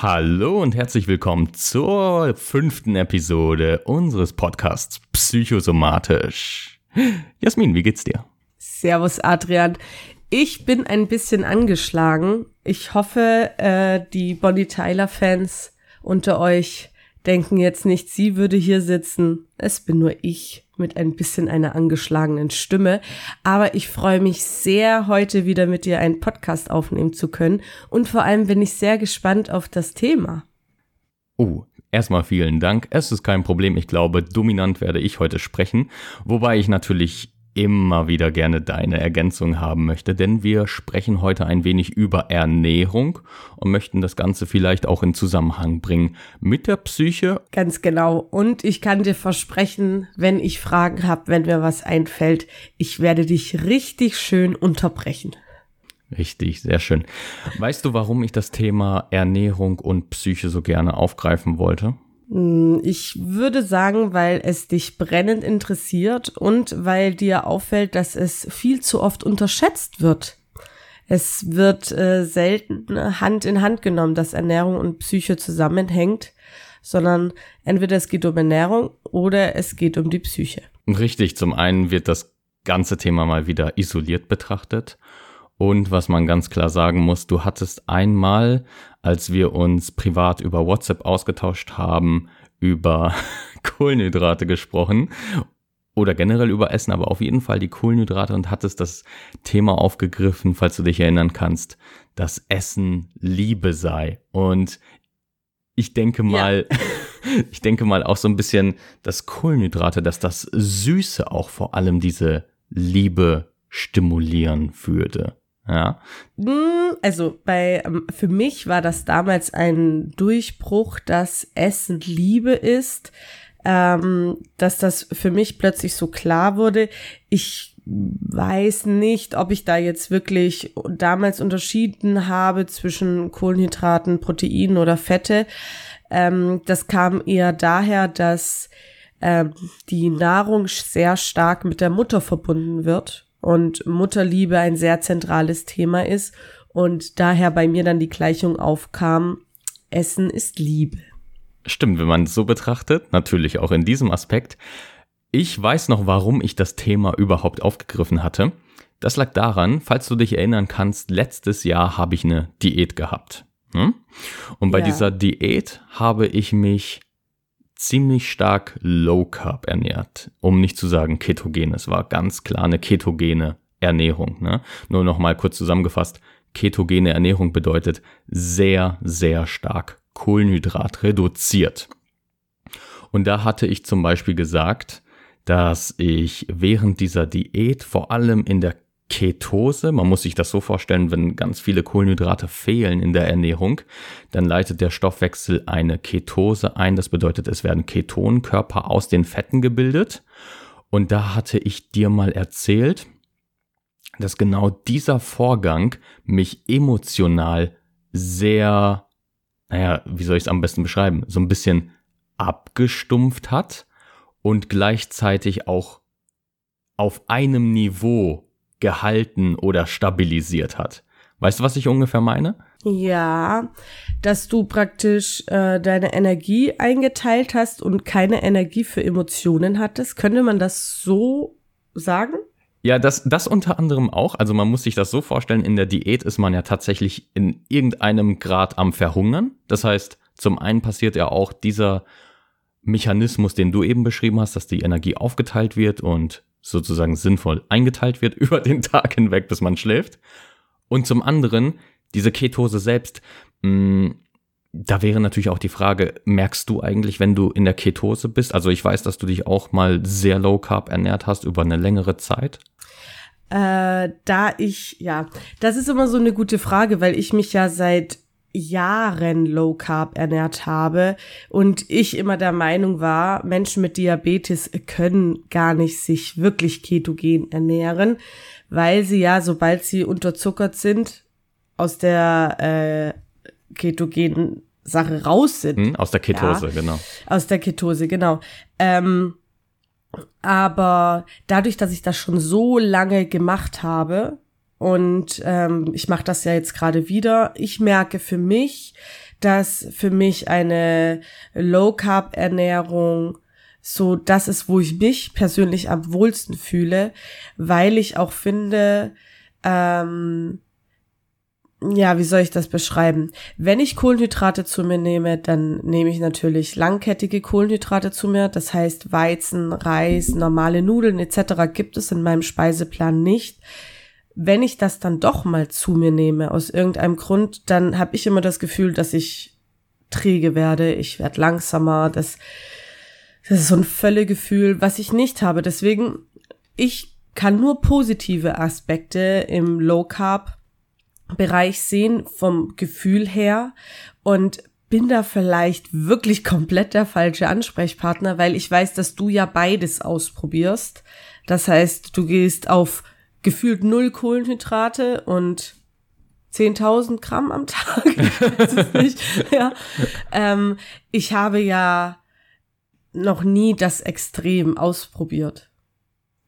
Hallo und herzlich willkommen zur fünften Episode unseres Podcasts Psychosomatisch. Jasmin, wie geht's dir? Servus, Adrian. Ich bin ein bisschen angeschlagen. Ich hoffe, äh, die Bonnie Tyler-Fans unter euch denken jetzt nicht, sie würde hier sitzen. Es bin nur ich mit ein bisschen einer angeschlagenen Stimme. Aber ich freue mich sehr, heute wieder mit dir einen Podcast aufnehmen zu können. Und vor allem bin ich sehr gespannt auf das Thema. Oh, erstmal vielen Dank. Es ist kein Problem. Ich glaube, dominant werde ich heute sprechen. Wobei ich natürlich immer wieder gerne deine Ergänzung haben möchte, denn wir sprechen heute ein wenig über Ernährung und möchten das Ganze vielleicht auch in Zusammenhang bringen mit der Psyche. Ganz genau. Und ich kann dir versprechen, wenn ich Fragen habe, wenn mir was einfällt, ich werde dich richtig schön unterbrechen. Richtig, sehr schön. Weißt du, warum ich das Thema Ernährung und Psyche so gerne aufgreifen wollte? Hm, ich würde sagen, weil es dich brennend interessiert und weil dir auffällt, dass es viel zu oft unterschätzt wird. Es wird äh, selten Hand in Hand genommen, dass Ernährung und Psyche zusammenhängt, sondern entweder es geht um Ernährung oder es geht um die Psyche. Richtig, zum einen wird das ganze Thema mal wieder isoliert betrachtet und was man ganz klar sagen muss, du hattest einmal, als wir uns privat über WhatsApp ausgetauscht haben, über Kohlenhydrate gesprochen oder generell über Essen, aber auf jeden Fall die Kohlenhydrate und hattest das Thema aufgegriffen, falls du dich erinnern kannst, dass Essen Liebe sei. Und ich denke mal, ja. ich denke mal auch so ein bisschen, dass Kohlenhydrate, dass das Süße auch vor allem diese Liebe stimulieren würde. Ja. Hm, also bei ähm, für mich war das damals ein Durchbruch, dass Essen Liebe ist, ähm, dass das für mich plötzlich so klar wurde. Ich weiß nicht, ob ich da jetzt wirklich damals unterschieden habe zwischen Kohlenhydraten, Proteinen oder Fette. Ähm, das kam eher daher, dass ähm, die Nahrung sehr stark mit der Mutter verbunden wird und Mutterliebe ein sehr zentrales Thema ist und daher bei mir dann die Gleichung aufkam, Essen ist Liebe. Stimmt, wenn man es so betrachtet, natürlich auch in diesem Aspekt. Ich weiß noch, warum ich das Thema überhaupt aufgegriffen hatte. Das lag daran, falls du dich erinnern kannst, letztes Jahr habe ich eine Diät gehabt. Hm? Und bei ja. dieser Diät habe ich mich ziemlich stark Low Carb ernährt, um nicht zu sagen ketogen. Es war ganz klar eine ketogene Ernährung. Ne? Nur noch mal kurz zusammengefasst: Ketogene Ernährung bedeutet sehr, sehr stark Kohlenhydrat reduziert. Und da hatte ich zum Beispiel gesagt, dass ich während dieser Diät vor allem in der Ketose. Man muss sich das so vorstellen, wenn ganz viele Kohlenhydrate fehlen in der Ernährung, dann leitet der Stoffwechsel eine Ketose ein. Das bedeutet, es werden Ketonkörper aus den Fetten gebildet. Und da hatte ich dir mal erzählt, dass genau dieser Vorgang mich emotional sehr, naja, wie soll ich es am besten beschreiben, so ein bisschen abgestumpft hat und gleichzeitig auch auf einem Niveau gehalten oder stabilisiert hat. Weißt du, was ich ungefähr meine? Ja, dass du praktisch äh, deine Energie eingeteilt hast und keine Energie für Emotionen hattest. Könnte man das so sagen? Ja, das, das unter anderem auch. Also man muss sich das so vorstellen, in der Diät ist man ja tatsächlich in irgendeinem Grad am Verhungern. Das heißt, zum einen passiert ja auch dieser Mechanismus, den du eben beschrieben hast, dass die Energie aufgeteilt wird und sozusagen sinnvoll eingeteilt wird über den Tag hinweg, bis man schläft. Und zum anderen, diese Ketose selbst, mh, mm, da wäre natürlich auch die Frage, merkst du eigentlich, wenn du in der Ketose bist? Also ich weiß, dass du dich auch mal sehr low carb ernährt hast über eine längere Zeit. Äh, da ich, ja, das ist immer so eine gute Frage, weil ich mich ja seit Jahren Low Carb ernährt habe und ich immer der Meinung war, Menschen mit Diabetes können gar nicht sich wirklich ketogen ernähren, weil sie ja, sobald sie unterzuckert sind, aus der äh, ketogenen Sache raus sind. Hm, aus der Ketose, ja, genau. Aus der Ketose, genau. Ähm, aber dadurch, dass ich das schon so lange gemacht habe, und ähm, ich mache das ja jetzt gerade wieder. Ich merke für mich, dass für mich eine Low Carb Ernährung so das ist, wo ich mich persönlich am wohlsten fühle, weil ich auch finde, ähm, ja, wie soll ich das beschreiben? Wenn ich Kohlenhydrate zu mir nehme, dann nehme ich natürlich langkettige Kohlenhydrate zu mir. Das heißt Weizen, Reis, normale Nudeln etc. gibt es in meinem Speiseplan nicht. Wenn ich das dann doch mal zu mir nehme, aus irgendeinem Grund, dann habe ich immer das Gefühl, dass ich träge werde, ich werde langsamer, das, das ist so ein Völlegefühl, was ich nicht habe. Deswegen, ich kann nur positive Aspekte im Low Carb Bereich sehen vom Gefühl her und bin da vielleicht wirklich komplett der falsche Ansprechpartner, weil ich weiß, dass du ja beides ausprobierst. Das heißt, du gehst auf gefühlt null Kohlenhydrate und 10.000 Gramm am Tag. Ich weiß es nicht. Ja. Ähm, ich habe ja noch nie das Extrem ausprobiert.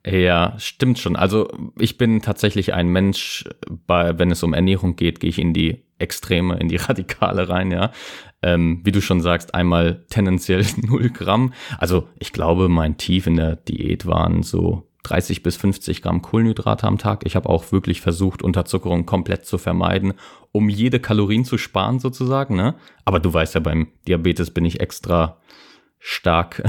Ja, stimmt schon. Also ich bin tatsächlich ein Mensch, bei, wenn es um Ernährung geht, gehe ich in die Extreme, in die Radikale rein, ja. Ähm, wie du schon sagst, einmal tendenziell 0 Gramm. Also ich glaube, mein Tief in der Diät waren so 30 bis 50 Gramm Kohlenhydrate am Tag. Ich habe auch wirklich versucht, Unterzuckerung komplett zu vermeiden, um jede Kalorien zu sparen sozusagen. Ne? Aber du weißt ja, beim Diabetes bin ich extra stark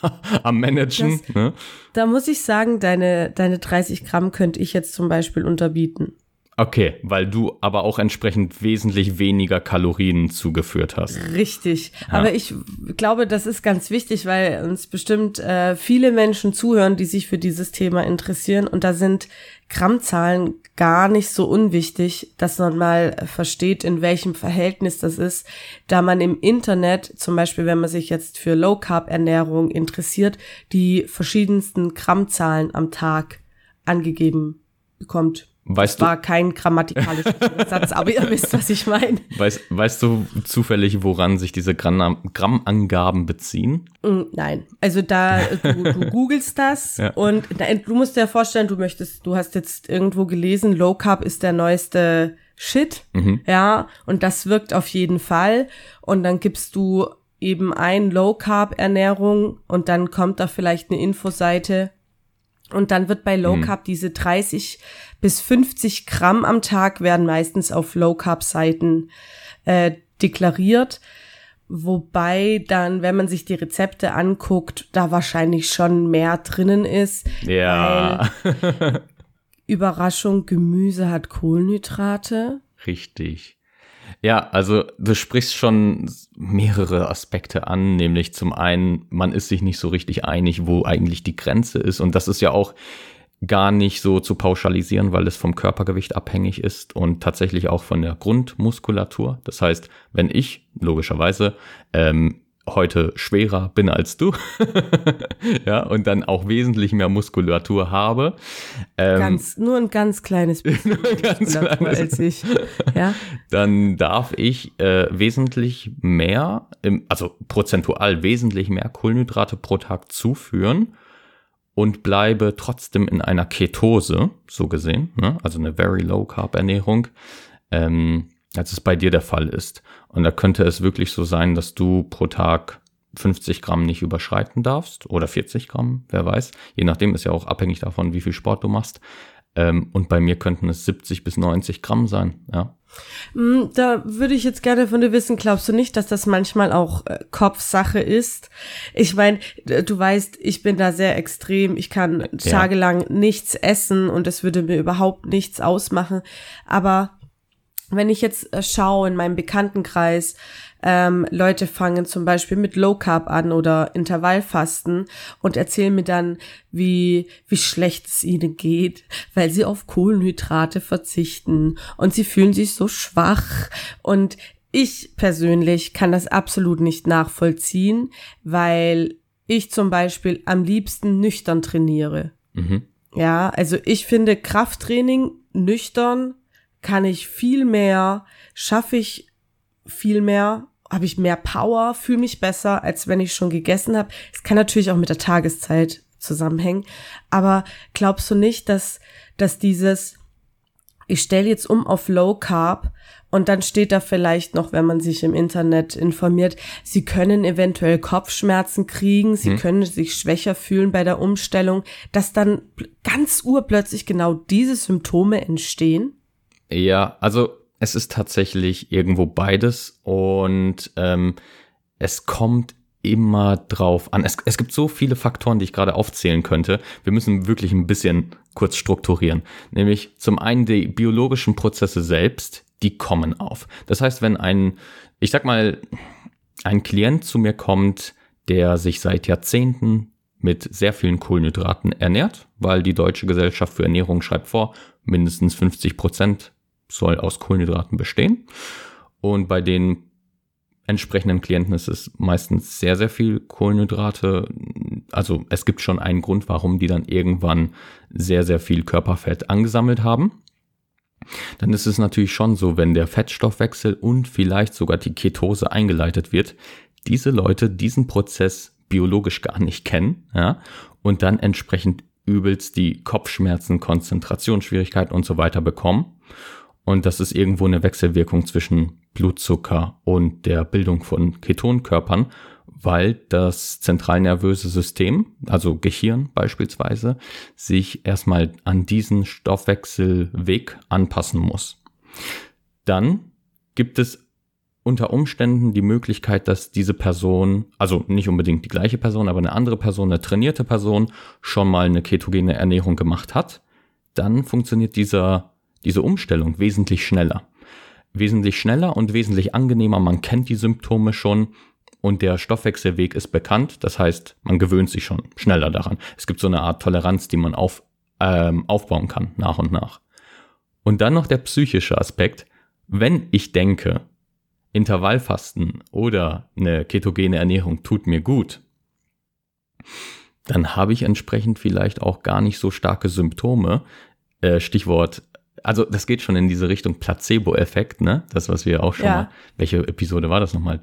am Managen. Das, ne? Da muss ich sagen, deine, deine 30 Gramm könnte ich jetzt zum Beispiel unterbieten. Okay, weil du aber auch entsprechend wesentlich weniger Kalorien zugeführt hast. Richtig. Ja. Aber ich glaube, das ist ganz wichtig, weil uns bestimmt äh, viele Menschen zuhören, die sich für dieses Thema interessieren. Und da sind Grammzahlen gar nicht so unwichtig, dass man mal versteht, in welchem Verhältnis das ist, da man im Internet, zum Beispiel wenn man sich jetzt für Low Carb Ernährung interessiert, die verschiedensten Grammzahlen am Tag angegeben bekommt. Weißt das war kein grammatikalischer Satz, aber ihr wisst, was ich meine. Weißt, weißt du zufällig, woran sich diese Grammangaben beziehen? Mm, nein. Also da, du, du googelst das ja. und du musst dir vorstellen, du möchtest, du hast jetzt irgendwo gelesen, Low Carb ist der neueste Shit. Mhm. Ja, und das wirkt auf jeden Fall. Und dann gibst du eben ein Low Carb Ernährung und dann kommt da vielleicht eine Infoseite und dann wird bei Low mhm. Carb diese 30 bis 50 Gramm am Tag werden meistens auf Low Carb Seiten äh, deklariert. Wobei dann, wenn man sich die Rezepte anguckt, da wahrscheinlich schon mehr drinnen ist. Ja. Überraschung, Gemüse hat Kohlenhydrate. Richtig. Ja, also du sprichst schon mehrere Aspekte an, nämlich zum einen, man ist sich nicht so richtig einig, wo eigentlich die Grenze ist. Und das ist ja auch gar nicht so zu pauschalisieren, weil es vom Körpergewicht abhängig ist und tatsächlich auch von der Grundmuskulatur. Das heißt, wenn ich logischerweise ähm, heute schwerer bin als du, ja, und dann auch wesentlich mehr Muskulatur habe. Ähm, ganz, nur ein ganz kleines bisschen ganz kleines, als ich, ja. Dann darf ich äh, wesentlich mehr, im, also prozentual wesentlich mehr Kohlenhydrate pro Tag zuführen und bleibe trotzdem in einer Ketose, so gesehen, ne? also eine very low carb Ernährung. Ähm, als es bei dir der Fall ist. Und da könnte es wirklich so sein, dass du pro Tag 50 Gramm nicht überschreiten darfst oder 40 Gramm, wer weiß. Je nachdem ist ja auch abhängig davon, wie viel Sport du machst. Ähm, und bei mir könnten es 70 bis 90 Gramm sein, ja. Mm, da würde ich jetzt gerne von dir wissen, glaubst du nicht, dass das manchmal auch äh, Kopfsache ist? Ich meine, du weißt, ich bin da sehr extrem. Ich kann ja. tagelang nichts essen und es würde mir überhaupt nichts ausmachen. Aber wenn ich jetzt äh, schaue in meinem Bekanntenkreis, ähm, Leute fangen zum Beispiel mit Low Carb an oder Intervallfasten und erzählen mir dann, wie, wie schlecht es ihnen geht, weil sie auf Kohlenhydrate verzichten und sie fühlen sich so schwach und ich persönlich kann das absolut nicht nachvollziehen, weil ich zum Beispiel am liebsten nüchtern trainiere. Mhm. Ja, also ich finde Krafttraining nüchtern kann ich viel mehr, schaffe ich viel mehr, habe ich mehr Power, fühle mich besser, als wenn ich schon gegessen habe. Es kann natürlich auch mit der Tageszeit zusammenhängen, aber glaubst du nicht, dass dass dieses ich stelle jetzt um auf Low Carb Und dann steht da vielleicht noch, wenn man sich im Internet informiert, sie können eventuell Kopfschmerzen kriegen, sie hm. können sich schwächer fühlen bei der Umstellung, dass dann ganz urplötzlich genau diese Symptome entstehen? Ja, also es ist tatsächlich irgendwo beides und ähm, es kommt immer drauf an. Es, es gibt so viele Faktoren, die ich gerade aufzählen könnte. Wir müssen wirklich ein bisschen kurz strukturieren. Nämlich zum einen die biologischen Prozesse selbst, die kommen auf. Das heißt, wenn ein, ich sag mal, ein Klient zu mir kommt, der sich seit Jahrzehnten mit sehr vielen Kohlenhydraten ernährt, weil die Deutsche Gesellschaft für Ernährung schreibt vor, mindestens 50 Prozent soll aus Kohlenhydraten bestehen. Und bei den entsprechenden Klienten ist es meistens sehr, sehr viel Kohlenhydrate. Also es gibt schon einen Grund, warum die dann irgendwann sehr, sehr viel Körperfett angesammelt haben. Dann ist es natürlich schon so, wenn der Fettstoffwechsel und vielleicht sogar die Ketose eingeleitet wird, diese Leute diesen Prozess biologisch gar nicht kennen, ja, und dann entsprechend übelst die Kopfschmerzen, Konzentrationsschwierigkeiten und so weiter bekommen. Und das ist irgendwo eine Wechselwirkung zwischen Blutzucker und der Bildung von Ketonkörpern, weil das zentralnervöse System, also Gehirn beispielsweise, sich erstmal an diesen Stoffwechselweg anpassen muss. Dann gibt es unter Umständen die Möglichkeit, dass diese Person, also nicht unbedingt die gleiche Person, aber eine andere Person, eine trainierte Person, schon mal eine ketogene Ernährung gemacht hat. Dann funktioniert dieser diese Umstellung wesentlich schneller. Wesentlich schneller und wesentlich angenehmer. Man kennt die Symptome schon und der Stoffwechselweg ist bekannt. Das heißt, man gewöhnt sich schon schneller daran. Es gibt so eine Art Toleranz, die man auf, ähm, aufbauen kann, nach und nach. Und dann noch der psychische Aspekt. Wenn ich denke, Intervallfasten oder eine ketogene Ernährung tut mir gut, dann habe ich entsprechend vielleicht auch gar nicht so starke Symptome. Äh, Stichwort also das geht schon in diese Richtung Placebo-Effekt, ne? Das, was wir auch schon ja. mal. Welche Episode war das nochmal?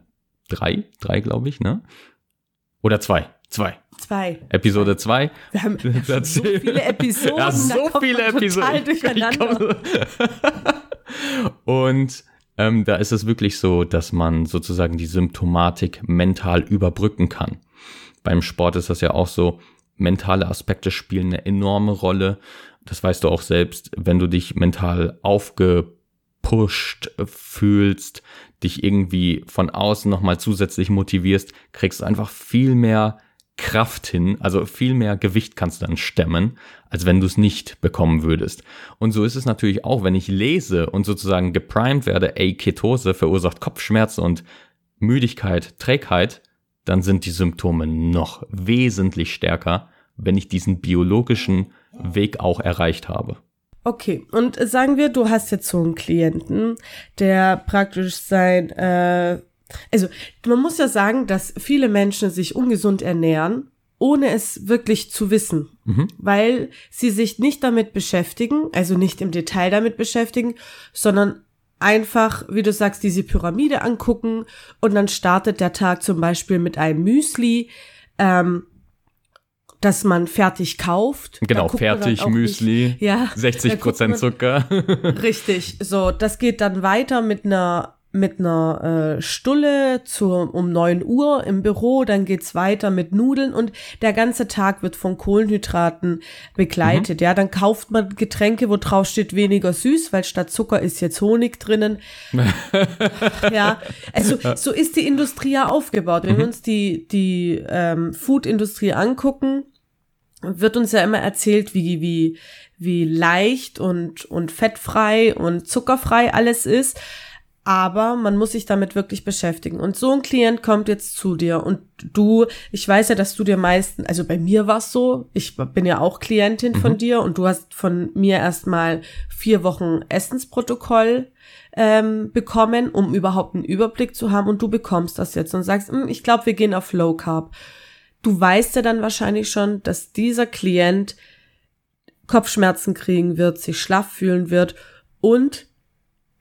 Drei? Drei, glaube ich, ne? Oder zwei? Zwei. Zwei. Episode zwei. Wir haben, so viele Episoden. Ja, so viele Episoden. durcheinander. Und ähm, da ist es wirklich so, dass man sozusagen die Symptomatik mental überbrücken kann. Beim Sport ist das ja auch so, mentale Aspekte spielen eine enorme Rolle das weißt du auch selbst, wenn du dich mental aufgepusht fühlst, dich irgendwie von außen nochmal zusätzlich motivierst, kriegst du einfach viel mehr Kraft hin, also viel mehr Gewicht kannst du dann stemmen, als wenn du es nicht bekommen würdest. Und so ist es natürlich auch, wenn ich lese und sozusagen geprimed werde, ey, Ketose verursacht Kopfschmerzen und Müdigkeit, Trägheit, dann sind die Symptome noch wesentlich stärker, wenn ich diesen biologischen Weg auch erreicht habe. Okay, und sagen wir, du hast jetzt so einen Klienten, der praktisch sein, äh, also man muss ja sagen, dass viele Menschen sich ungesund ernähren, ohne es wirklich zu wissen, mhm. weil sie sich nicht damit beschäftigen, also nicht im Detail damit beschäftigen, sondern einfach, wie du sagst, diese Pyramide angucken und dann startet der Tag zum Beispiel mit einem Müsli, ähm, dass man fertig kauft. Genau, fertig Müsli, nicht, ja, 60 Prozent Zucker. richtig, so, das geht dann weiter mit einer mit einer äh, Stulle zu, um neun Uhr im Büro, dann geht's weiter mit Nudeln und der ganze Tag wird von Kohlenhydraten begleitet. Mhm. Ja, dann kauft man Getränke, wo drauf steht weniger süß, weil statt Zucker ist jetzt Honig drinnen. ja, also so ist die Industrie ja aufgebaut. Wenn mhm. wir uns die, die ähm, Food-Industrie angucken, wird uns ja immer erzählt, wie, wie, wie leicht und, und fettfrei und zuckerfrei alles ist. Aber man muss sich damit wirklich beschäftigen. Und so ein Klient kommt jetzt zu dir und du, ich weiß ja, dass du dir meisten, also bei mir war es so, ich bin ja auch Klientin mhm. von dir und du hast von mir erstmal vier Wochen Essensprotokoll ähm, bekommen, um überhaupt einen Überblick zu haben und du bekommst das jetzt und sagst, hm, ich glaube, wir gehen auf Low Carb du weißt ja dann wahrscheinlich schon, dass dieser Klient Kopfschmerzen kriegen wird, sich schlaff fühlen wird und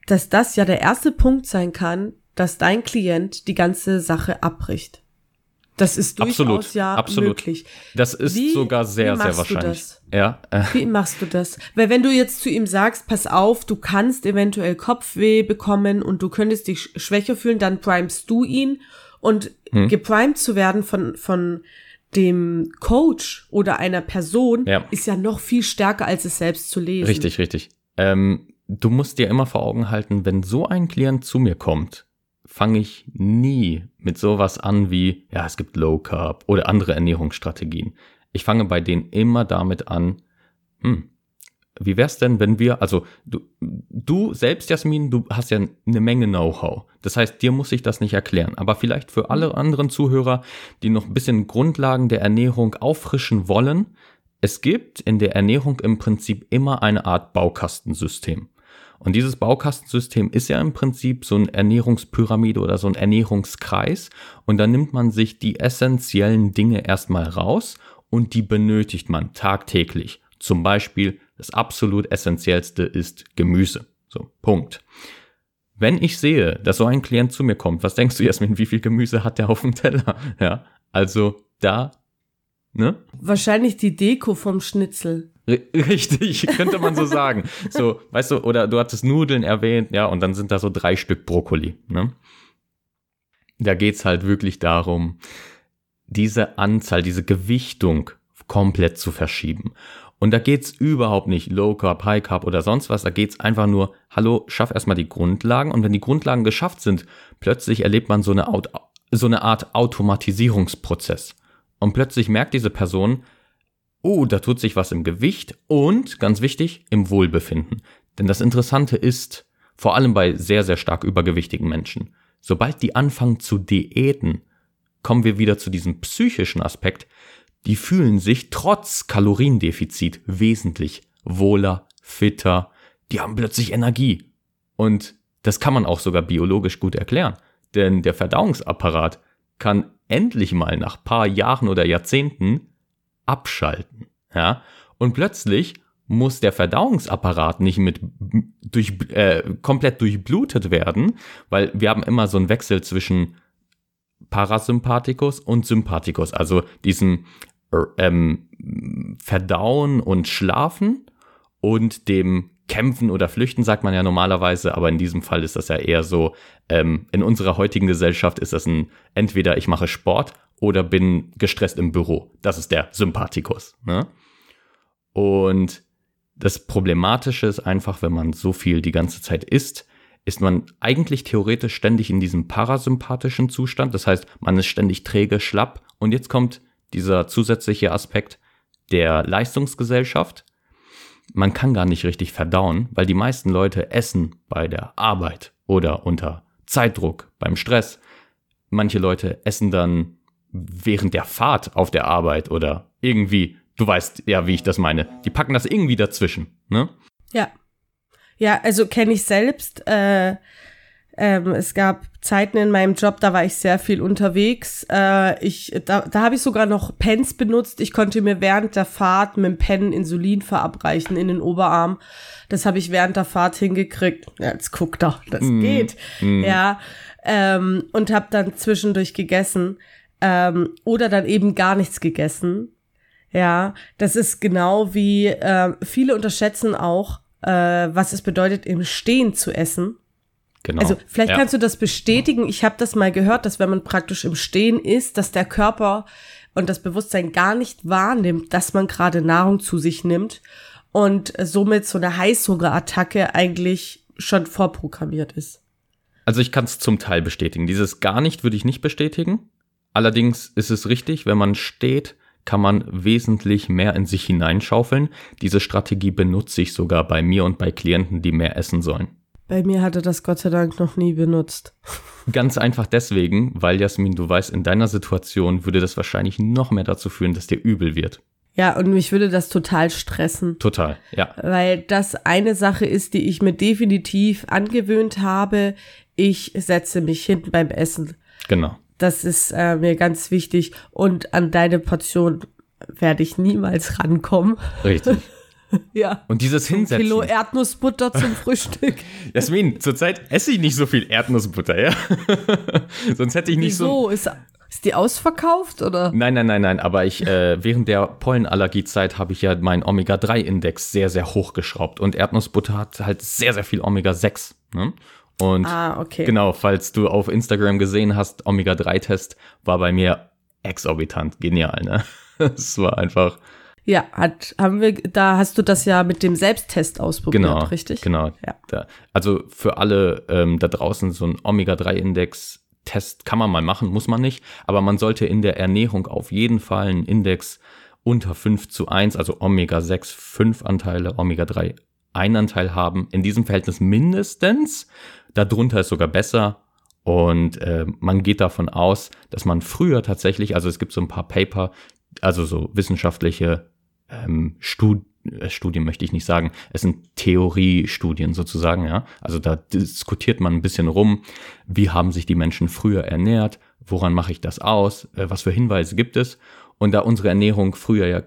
dass das ja der erste Punkt sein kann, dass dein Klient die ganze Sache abbricht. Das ist durchaus Absolut, ja absolut. möglich. Das ist Wie- sogar sehr, wie sehr machst du wahrscheinlich. das? Ja, Wie machst du das? Weil wenn du jetzt zu ihm sagst, pass auf, du kannst eventuell Kopfweh bekommen und du könntest dich sch- schwächer fühlen, dann primest du ihn und Hm. geprimed zu werden von, von dem Coach oder einer Person Ja. ist ja noch viel stärker, als es selbst zu lesen. richtig, richtig. Ähm, du musst dir immer vor Augen halten, wenn so ein Klient zu mir kommt, fange ich nie mit sowas an wie, ja, es gibt Low Carb oder andere Ernährungsstrategien. Ich fange bei denen immer damit an, hm, wie wär's denn, wenn wir, also du, du selbst, Jasmin, du hast ja eine Menge Know-how. Das heißt, dir muss ich das nicht erklären. Aber vielleicht für alle anderen Zuhörer, die noch ein bisschen Grundlagen der Ernährung auffrischen wollen, es gibt in der Ernährung im Prinzip immer eine Art Baukastensystem. Und dieses Baukastensystem ist ja im Prinzip so eine Ernährungspyramide oder so ein Ernährungskreis. Und da nimmt man sich die essentiellen Dinge erstmal raus und die benötigt man tagtäglich. Zum Beispiel das absolut essentiellste ist Gemüse. So, Punkt. Wenn ich sehe, dass so ein Klient zu mir kommt, was denkst du, Jasmin, wie viel Gemüse hat der auf dem Teller? Ja, also da, ne? Wahrscheinlich die Deko vom Schnitzel. Richtig, könnte man so sagen. So, weißt du, oder du hattest Nudeln erwähnt, ja, und dann sind da so drei Stück Brokkoli, ne? Da geht's halt wirklich darum, diese Anzahl, diese Gewichtung komplett zu verschieben. Und da geht's überhaupt nicht Low Carb, High Carb oder sonst was. Da geht's einfach nur, hallo, schaff erstmal die Grundlagen. Und wenn die Grundlagen geschafft sind, plötzlich erlebt man so eine, Aut so eine Art Automatisierungsprozess. Und plötzlich merkt diese Person, oh, da tut sich was im Gewicht und, ganz wichtig, im Wohlbefinden. Denn das Interessante ist, vor allem bei sehr, sehr stark übergewichtigen Menschen, sobald die anfangen zu diäten, kommen wir wieder zu diesem psychischen Aspekt, die fühlen sich trotz Kaloriendefizit wesentlich wohler, fitter, die haben plötzlich Energie. Und das kann man auch sogar biologisch gut erklären, denn der Verdauungsapparat kann endlich mal nach paar Jahren oder Jahrzehnten abschalten, ja? Und plötzlich muss der Verdauungsapparat nicht mit durch äh, komplett durchblutet werden, weil wir haben immer so einen Wechsel zwischen Parasympathikus und Sympathikus, also diesen ähm, Verdauen und Schlafen und dem Kämpfen oder Flüchten sagt man ja normalerweise, aber in diesem Fall ist das ja eher so, ähm, in unserer heutigen Gesellschaft ist das ein, entweder ich mache Sport oder bin gestresst im Büro. Das ist der Sympathikus. Ne? Und das Problematische ist einfach, wenn man so viel die ganze Zeit isst, ist man eigentlich theoretisch ständig in diesem parasympathischen Zustand. Das heißt, man ist ständig träge, schlapp. Und jetzt kommt dieser zusätzliche Aspekt der Leistungsgesellschaft. Man kann gar nicht richtig verdauen, weil die meisten Leute essen bei der Arbeit oder unter Zeitdruck, beim Stress. Manche Leute essen dann während der Fahrt auf der Arbeit oder irgendwie, du weißt ja, wie ich das meine. Die packen das irgendwie dazwischen, ne? Ja. Ja, also kenne ich selbst. Äh, ähm, es gab Zeiten in meinem Job, da war ich sehr viel unterwegs. Äh, ich, da da habe ich sogar noch Pens benutzt. Ich konnte mir während der Fahrt mit dem Pen Insulin verabreichen in den Oberarm. Das habe ich während der Fahrt hingekriegt. Ja, jetzt guck doch, das geht. Ja, ähm, und habe dann zwischendurch gegessen ähm, oder dann eben gar nichts gegessen. Ja, das ist genau wie äh, viele unterschätzen auch, äh, was es bedeutet, im Stehen zu essen. Genau. Also vielleicht ja. kannst du das bestätigen. Ich habe das mal gehört, dass wenn man praktisch im Stehen ist, dass der Körper und das Bewusstsein gar nicht wahrnimmt, dass man gerade Nahrung zu sich nimmt und somit so eine Heißhungerattacke eigentlich schon vorprogrammiert ist. Also ich kann es zum Teil bestätigen. Dieses gar nicht würde ich nicht bestätigen. Allerdings ist es richtig, wenn man steht, kann man wesentlich mehr in sich hineinschaufeln. Diese Strategie benutze ich sogar bei mir und bei Klienten, die mehr essen sollen. Bei mir hatte das Gott sei Dank noch nie benutzt. Ganz einfach deswegen, weil Jasmin, du weißt, in deiner Situation würde das wahrscheinlich noch mehr dazu führen, dass dir übel wird. Ja, und mich würde das total stressen. Total, ja. Weil das eine Sache ist, die ich mir definitiv angewöhnt habe. Ich setze mich hinten beim Essen. Genau. Das ist äh, mir ganz wichtig. Und an deine Portion werde ich niemals rankommen. Richtig. Ja. Und dieses Hinsetzen. Kilo Erdnussbutter zum Frühstück. Jasmin, zurzeit esse ich nicht so viel Erdnussbutter, ja? Sonst hätte ich nicht so. Wieso? Ist, Ist die ausverkauft oder? Nein, nein, nein, nein. Aber ich, äh, während der Pollenallergiezeit habe ich ja meinen Omega-3-Index sehr, sehr hochgeschraubt. Und Erdnussbutter hat halt sehr, sehr viel Omega-6. Ne? Und Ah, okay. genau, falls du auf Instagram gesehen hast, Omega-3-Test war bei mir exorbitant genial. Ne? Es war einfach, Ja, hat, haben wir, da hast du das ja mit dem Selbsttest ausprobiert, genau, richtig? genau. Ja. Da, also für alle ähm, da draußen so ein Omega-3-Index-Test kann man mal machen, muss man nicht. Aber man sollte in der Ernährung auf jeden Fall einen Index unter 5 zu 1, also Omega-6 5 Anteile, Omega-3 ein Anteil haben. In diesem Verhältnis mindestens. Darunter ist sogar besser. Und äh, man geht davon aus, dass man früher tatsächlich, also es gibt so ein paar Paper, also so wissenschaftliche ähm, Stud äh, Studien möchte ich nicht sagen, es sind Theoriestudien sozusagen, ja. Also da diskutiert man ein bisschen rum, wie haben sich die Menschen früher ernährt, woran mache ich das aus, äh, was für Hinweise gibt es. Und da unsere Ernährung früher ja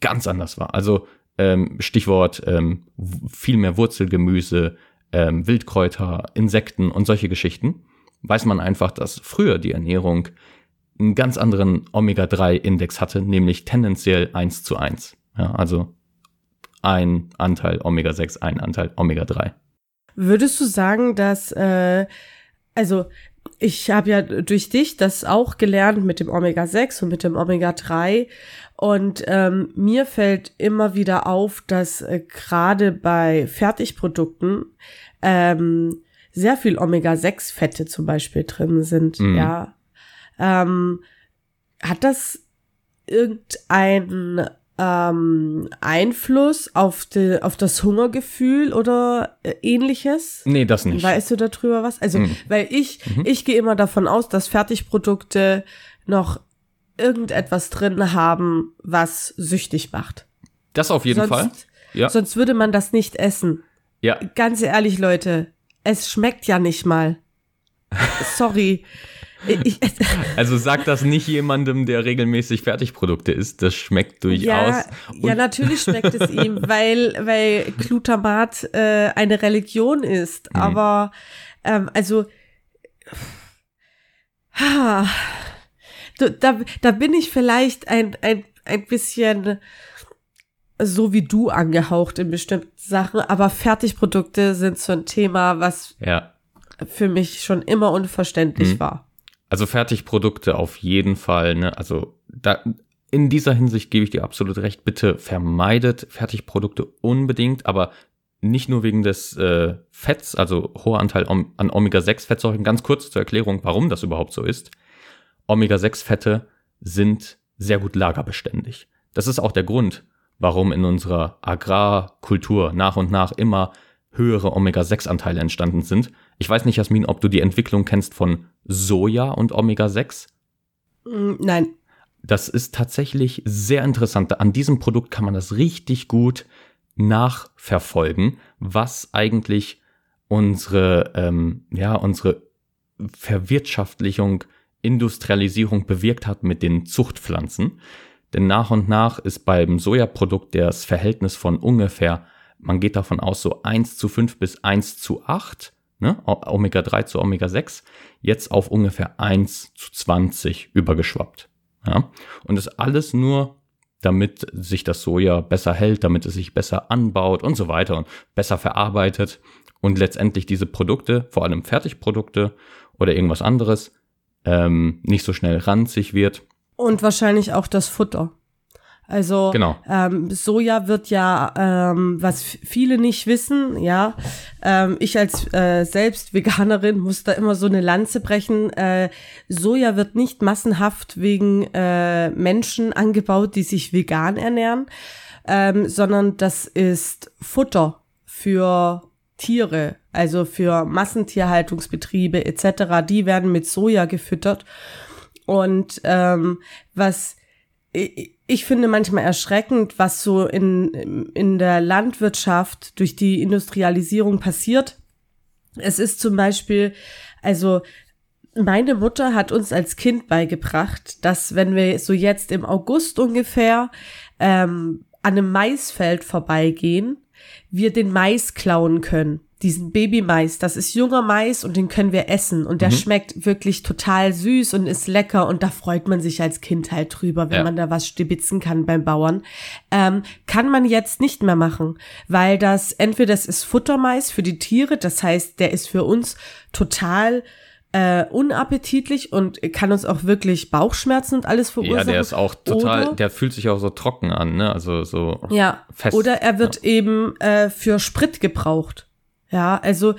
ganz anders war, also ähm, Stichwort ähm, viel mehr Wurzelgemüse, ähm, Wildkräuter, Insekten und solche Geschichten, weiß man einfach, dass früher die Ernährung einen ganz anderen Omega-3-Index hatte, nämlich tendenziell 1 zu 1. Ja, also ein Anteil Omega-6, ein Anteil Omega-3. Würdest du sagen, dass, äh, also ich habe ja durch dich das auch gelernt mit dem Omega-6 und mit dem Omega-3 und ähm, mir fällt immer wieder auf, dass äh, gerade bei Fertigprodukten ähm, sehr viel Omega-6-Fette zum Beispiel drin sind, Mhm. ja. Ähm, hat das irgendeinen ähm, Einfluss auf, die, auf das Hungergefühl oder äh, ähnliches? Nee, das nicht. Weißt du darüber was? Also, Mhm. weil ich, ich gehe immer davon aus, dass Fertigprodukte noch irgendetwas drin haben, was süchtig macht. das auf jeden sonst, Fall. Ja. Sonst würde man das nicht essen. Ja, Ganz ehrlich, Leute, es schmeckt ja nicht mal. Sorry. Ich, also sag das nicht jemandem, der regelmäßig Fertigprodukte isst. Das schmeckt durchaus. ja, ja, natürlich schmeckt es ihm, weil, weil Glutamat äh, eine Religion ist. Mhm. Aber ähm, also ha, du, da, da bin ich vielleicht ein, ein, ein bisschen so wie du angehaucht in bestimmten Sachen, aber Fertigprodukte sind so ein Thema, was ja. für mich schon immer unverständlich Mhm. war. Also Fertigprodukte auf jeden Fall. Ne? Also da, in dieser Hinsicht gebe ich dir absolut recht. Bitte vermeidet Fertigprodukte unbedingt, aber nicht nur wegen des äh, Fetts, also hoher Anteil om an Omega-6-Fettsäuren. Ganz kurz zur Erklärung, warum das überhaupt so ist. Omega-6-Fette sind sehr gut lagerbeständig. Das ist auch der Grund, warum in unserer Agrarkultur nach und nach immer höhere Omega-6-Anteile entstanden sind. Ich weiß nicht, Jasmin, ob du die Entwicklung kennst von Soja und Omega-6. Mm, Nein, Das ist tatsächlich sehr interessant. An diesem Produkt kann man das richtig gut nachverfolgen, was eigentlich unsere, ähm, ja, unsere Verwirtschaftlichung, Industrialisierung bewirkt hat mit den Zuchtpflanzen. Denn nach und nach ist beim Sojaprodukt das Verhältnis von ungefähr, man geht davon aus, so 1 zu 5 bis 1 zu 8, ne? O- Omega-3 zu Omega-6, jetzt auf ungefähr 1 zu 20 übergeschwappt. Ja? Und das alles nur, damit sich das Soja besser hält, damit es sich besser anbaut und so weiter und besser verarbeitet und letztendlich diese Produkte, vor allem Fertigprodukte oder irgendwas anderes, ähm, nicht so schnell ranzig wird. Und wahrscheinlich auch das Futter. Also Genau. ähm, Soja wird ja, ähm, was viele nicht wissen, ja. Ähm, ich als äh, selbst Veganerin muss da immer so eine Lanze brechen. Äh, Soja wird nicht massenhaft wegen äh, Menschen angebaut, die sich vegan ernähren, ähm, sondern das ist Futter für Tiere, also für Massentierhaltungsbetriebe etc. Die werden mit Soja gefüttert. Und ähm, was ich, ich finde manchmal erschreckend, was so in, in der Landwirtschaft durch die Industrialisierung passiert. Es ist zum Beispiel, also meine Mutter hat uns als Kind beigebracht, dass wenn wir so jetzt im August ungefähr ähm, an einem Maisfeld vorbeigehen, wir den Mais klauen können. Diesen Babymais, das ist junger Mais und den können wir essen und der mhm. schmeckt wirklich total süß und ist lecker und da freut man sich als Kind halt drüber, wenn ja. man da was stibitzen kann beim Bauern. Ähm, kann man jetzt nicht mehr machen, weil das entweder das ist Futtermais für die Tiere, das heißt, der ist für uns total äh, unappetitlich und kann uns auch wirklich Bauchschmerzen und alles verursachen. Ja, der ist auch total, oder, der fühlt sich auch so trocken an, ne? Also so ja, fest. Oder er wird ja. eben äh, für Sprit gebraucht. Ja, also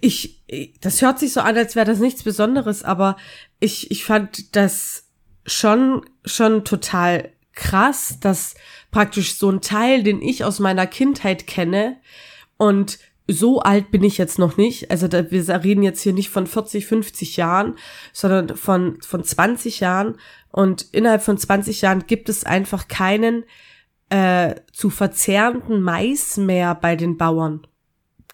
ich, das hört sich so an, als wäre das nichts Besonderes, aber ich, ich fand das schon, schon total krass, dass praktisch so ein Teil, den ich aus meiner Kindheit kenne und so alt bin ich jetzt noch nicht. Also da, wir reden jetzt hier nicht von 40, 50 Jahren, sondern von, von 20 Jahren. Und innerhalb von 20 Jahren gibt es einfach keinen äh, zu verzehrenden Mais mehr bei den Bauern.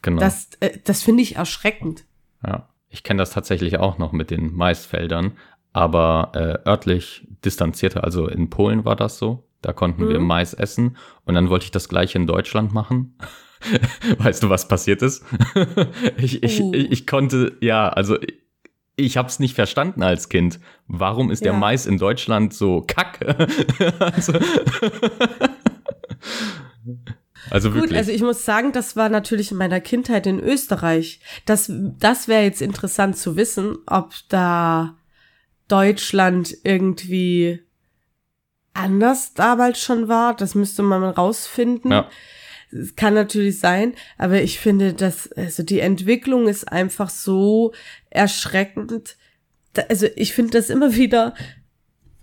Genau. Das, äh, das finde ich erschreckend. Ja, ich kenne das tatsächlich auch noch mit den Maisfeldern, aber äh, örtlich distanzierter. Also in Polen war das so. Da konnten mhm. wir Mais essen und dann wollte ich das gleiche in Deutschland machen. weißt du, was passiert ist? ich, ich, uh. ich, ich konnte, ja, also ich habe es nicht verstanden als Kind. Warum ist ja. der Mais in Deutschland so kacke? also, also Gut, wirklich. also ich muss sagen, das war natürlich in meiner Kindheit in Österreich. Das, das wäre jetzt interessant zu wissen, ob da Deutschland irgendwie anders damals schon war. Das müsste man rausfinden. Ja. Es kann natürlich sein, aber ich finde, dass, also die Entwicklung ist einfach so erschreckend. Also ich finde das immer wieder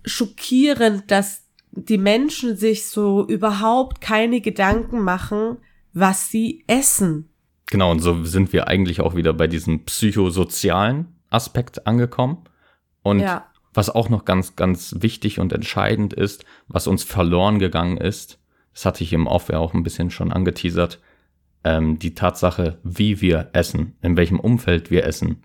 schockierend, dass die Menschen sich so überhaupt keine Gedanken machen, was sie essen. Genau, und so sind wir eigentlich auch wieder bei diesem psychosozialen Aspekt angekommen. Und ja. was auch noch ganz, ganz wichtig und entscheidend ist, was uns verloren gegangen ist, das hatte ich im Off ja auch ein bisschen schon angeteasert, ähm, die Tatsache, wie wir essen, in welchem Umfeld wir essen.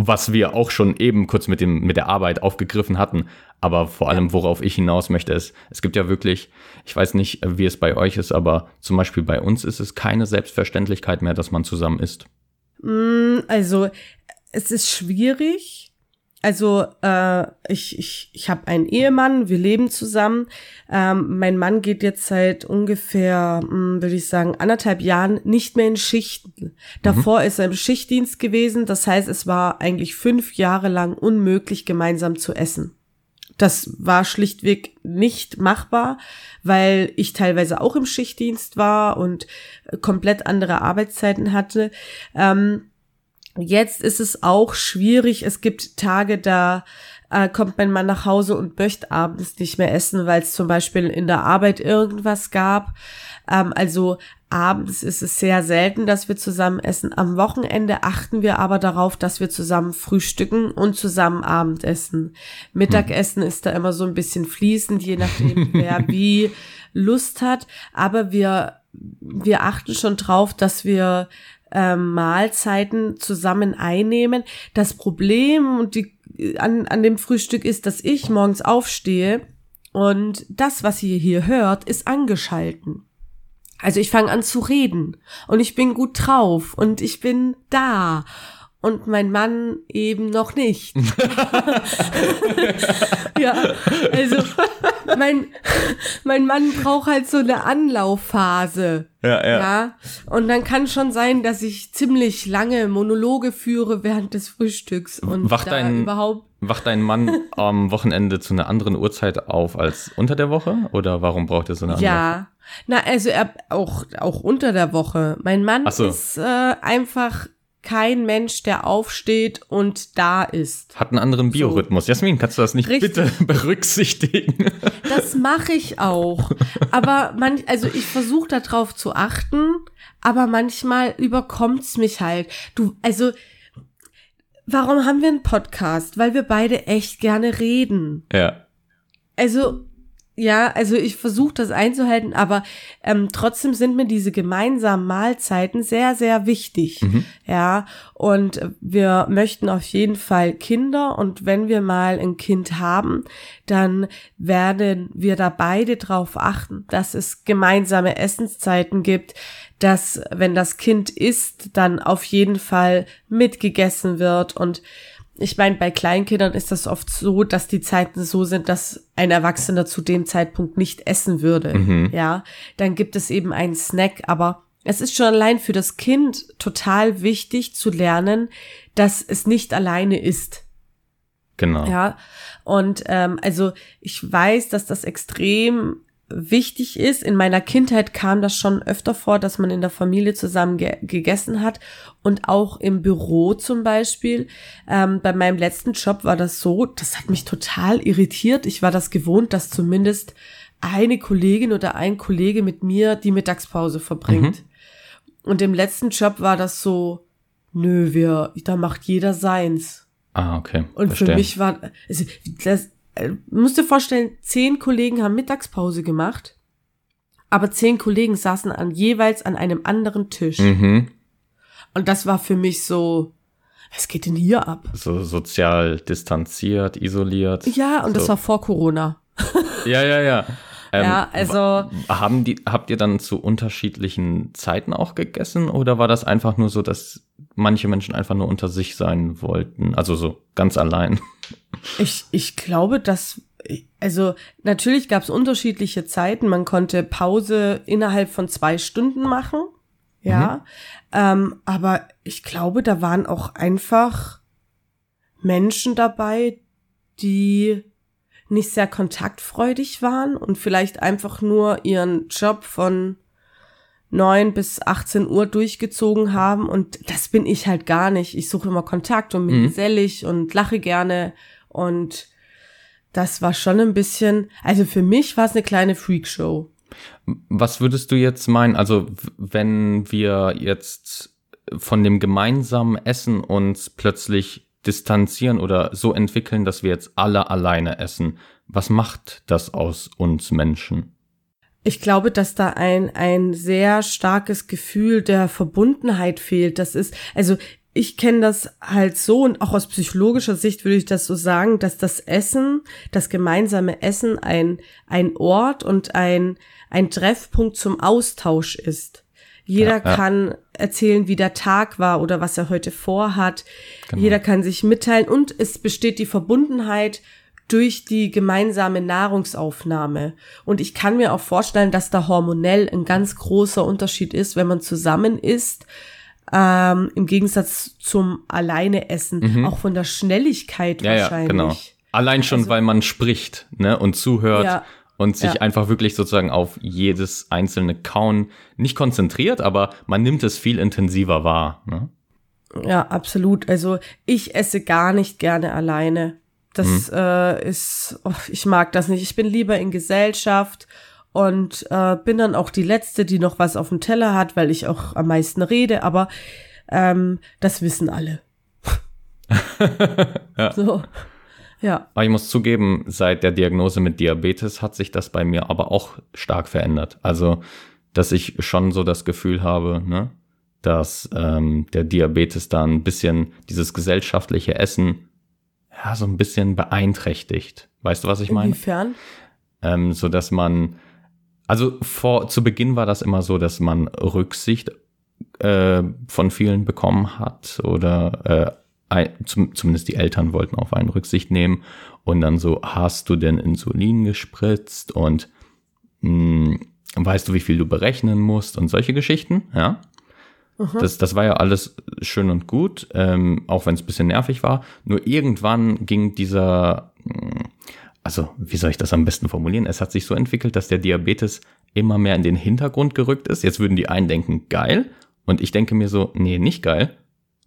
Was wir auch schon eben kurz mit, dem, mit der Arbeit aufgegriffen hatten. Aber vor allem, worauf ich hinaus möchte, ist, es gibt ja wirklich, ich weiß nicht, wie es bei euch ist, aber zum Beispiel bei uns ist es keine Selbstverständlichkeit mehr, dass man zusammen isst. Mm, also, es ist schwierig, also äh, ich, ich, ich habe einen Ehemann, wir leben zusammen. Ähm, mein Mann geht jetzt seit ungefähr, hm, würde ich sagen, anderthalb Jahren nicht mehr in Schichten. Davor mhm. ist er im Schichtdienst gewesen. Das heißt, es war eigentlich fünf Jahre lang unmöglich, gemeinsam zu essen. Das war schlichtweg nicht machbar, weil ich teilweise auch im Schichtdienst war und komplett andere Arbeitszeiten hatte. Ähm, Jetzt ist es auch schwierig. Es gibt Tage, da äh, kommt mein Mann nach Hause und möchte abends nicht mehr essen, weil es zum Beispiel in der Arbeit irgendwas gab. Ähm, also abends ist es sehr selten, dass wir zusammen essen. Am Wochenende achten wir aber darauf, dass wir zusammen frühstücken und zusammen Abendessen. Mittagessen ist da immer so ein bisschen fließend, je nachdem, wer wie Lust hat. Aber wir, wir achten schon drauf, dass wir ähm, Mahlzeiten zusammen einnehmen. Das Problem und die, an, an dem Frühstück ist, dass ich morgens aufstehe und das, was ihr hier hört, ist angeschalten. Also ich fange an zu reden und ich bin gut drauf und ich bin da und mein Mann eben noch nicht. ja, also mein, mein Mann braucht halt so eine Anlaufphase. Ja, ja, ja. Und dann kann schon sein, dass ich ziemlich lange Monologe führe während des Frühstücks und wacht da dein, überhaupt. Wacht dein Mann am Wochenende zu einer anderen Uhrzeit auf als unter der Woche? Oder warum braucht er so eine andere? Ja. Na, also er auch, auch unter der Woche. Mein Mann so. ist äh, einfach kein Mensch, der aufsteht und da ist. Hat einen anderen Biorhythmus. So. Jasmin, kannst du das nicht Richtig. bitte berücksichtigen? Das mache ich auch. Aber man, also ich versuche darauf zu achten, aber manchmal überkommt's mich halt. Du, also warum haben wir einen Podcast? Weil wir beide echt gerne reden. Ja. Also ja, also ich versuche das einzuhalten, aber ähm, trotzdem sind mir diese gemeinsamen Mahlzeiten sehr, sehr wichtig. Mhm. Ja, und wir möchten auf jeden Fall Kinder und wenn wir mal ein Kind haben, dann werden wir da beide drauf achten, dass es gemeinsame Essenszeiten gibt, dass wenn das Kind isst, dann auf jeden Fall mitgegessen wird und ich meine, bei Kleinkindern ist das oft so, dass die Zeiten so sind, dass ein Erwachsener zu dem Zeitpunkt nicht essen würde. Mhm. Ja, dann gibt es eben einen Snack, aber es ist schon allein für das Kind total wichtig zu lernen, dass es nicht alleine ist. Genau. Ja, und ähm, also ich weiß, dass das extrem wichtig ist. In meiner Kindheit kam das schon öfter vor, dass man in der Familie zusammen ge gegessen hat und auch im Büro zum Beispiel. Ähm, bei meinem letzten Job war das so, das hat mich total irritiert. Ich war das gewohnt, dass zumindest eine Kollegin oder ein Kollege mit mir die Mittagspause verbringt. Mhm. Und im letzten Job war das so, nö, wir, da macht jeder seins. Ah, okay. Und Verstehen. für mich war, also, das, musst dir vorstellen, zehn Kollegen haben Mittagspause gemacht, aber zehn Kollegen saßen an jeweils an einem anderen Tisch. Mhm. Und das war für mich so, was geht denn hier ab? So sozial distanziert, isoliert. Ja, und so. das war vor Corona. ja, ja, ja. Ähm, ja, also. Haben die, habt ihr dann zu unterschiedlichen Zeiten auch gegessen oder war das einfach nur so, dass manche Menschen einfach nur unter sich sein wollten? Also so ganz allein? Ich, ich glaube, dass, also natürlich gab es unterschiedliche Zeiten. Man konnte Pause innerhalb von zwei Stunden machen. Ja. Mhm. Ähm, aber ich glaube, da waren auch einfach Menschen dabei, die nicht sehr kontaktfreudig waren und vielleicht einfach nur ihren Job von neun bis 18 Uhr durchgezogen haben und das bin ich halt gar nicht. Ich suche immer Kontakt und bin mhm. gesellig und lache gerne und das war schon ein bisschen, also für mich war es eine kleine Freakshow. Was würdest du jetzt meinen, also wenn wir jetzt von dem gemeinsamen Essen uns plötzlich distanzieren oder so entwickeln, dass wir jetzt alle alleine essen. Was macht das aus uns Menschen? Ich glaube, dass da ein, ein sehr starkes Gefühl der Verbundenheit fehlt. Das ist, also ich kenne das halt so und auch aus psychologischer Sicht würde ich das so sagen, dass das Essen, das gemeinsame Essen ein, ein Ort und ein, ein Treffpunkt zum Austausch ist. Jeder ja, ja. kann erzählen, wie der Tag war oder was er heute vorhat. Genau. Jeder kann sich mitteilen und es besteht die Verbundenheit durch die gemeinsame Nahrungsaufnahme. Und ich kann mir auch vorstellen, dass da hormonell ein ganz großer Unterschied ist, wenn man zusammen isst, ähm, im Gegensatz zum alleine Essen, mhm. auch von der Schnelligkeit ja, wahrscheinlich. Ja, genau. Allein schon, also, weil man spricht ne, und zuhört. Ja und sich ja. einfach wirklich sozusagen auf jedes einzelne Kauen nicht konzentriert, aber man nimmt es viel intensiver wahr. Ne? Ja, absolut. Also ich esse gar nicht gerne alleine. Das mhm. äh, ist, oh, ich mag das nicht. Ich bin lieber in Gesellschaft und äh, bin dann auch die Letzte, die noch was auf dem Teller hat, weil ich auch am meisten rede, aber ähm, das wissen alle. ja. So. Ja. Aber ich muss zugeben, seit der Diagnose mit Diabetes hat sich das bei mir aber auch stark verändert. Also, dass ich schon so das Gefühl habe, ne, dass ähm, der Diabetes da ein bisschen dieses gesellschaftliche Essen ja so ein bisschen beeinträchtigt. Weißt du, was ich meine? Inwiefern? Ähm, so dass man, also vor zu Beginn war das immer so, dass man Rücksicht äh, von vielen bekommen hat oder äh, zum, zumindest die Eltern wollten auf einen Rücksicht nehmen und dann so, hast du denn Insulin gespritzt und mh, hm, weißt du, wie viel du berechnen musst und solche Geschichten, ja. Das, das war ja alles schön und gut, ähm, auch wenn es bisschen nervig war. Nur irgendwann ging dieser, hm, also wie soll ich das am besten formulieren? Es hat sich so entwickelt, dass der Diabetes immer mehr in den Hintergrund gerückt ist. Jetzt würden die einen denken, geil. Und ich denke mir so, nee, nicht geil,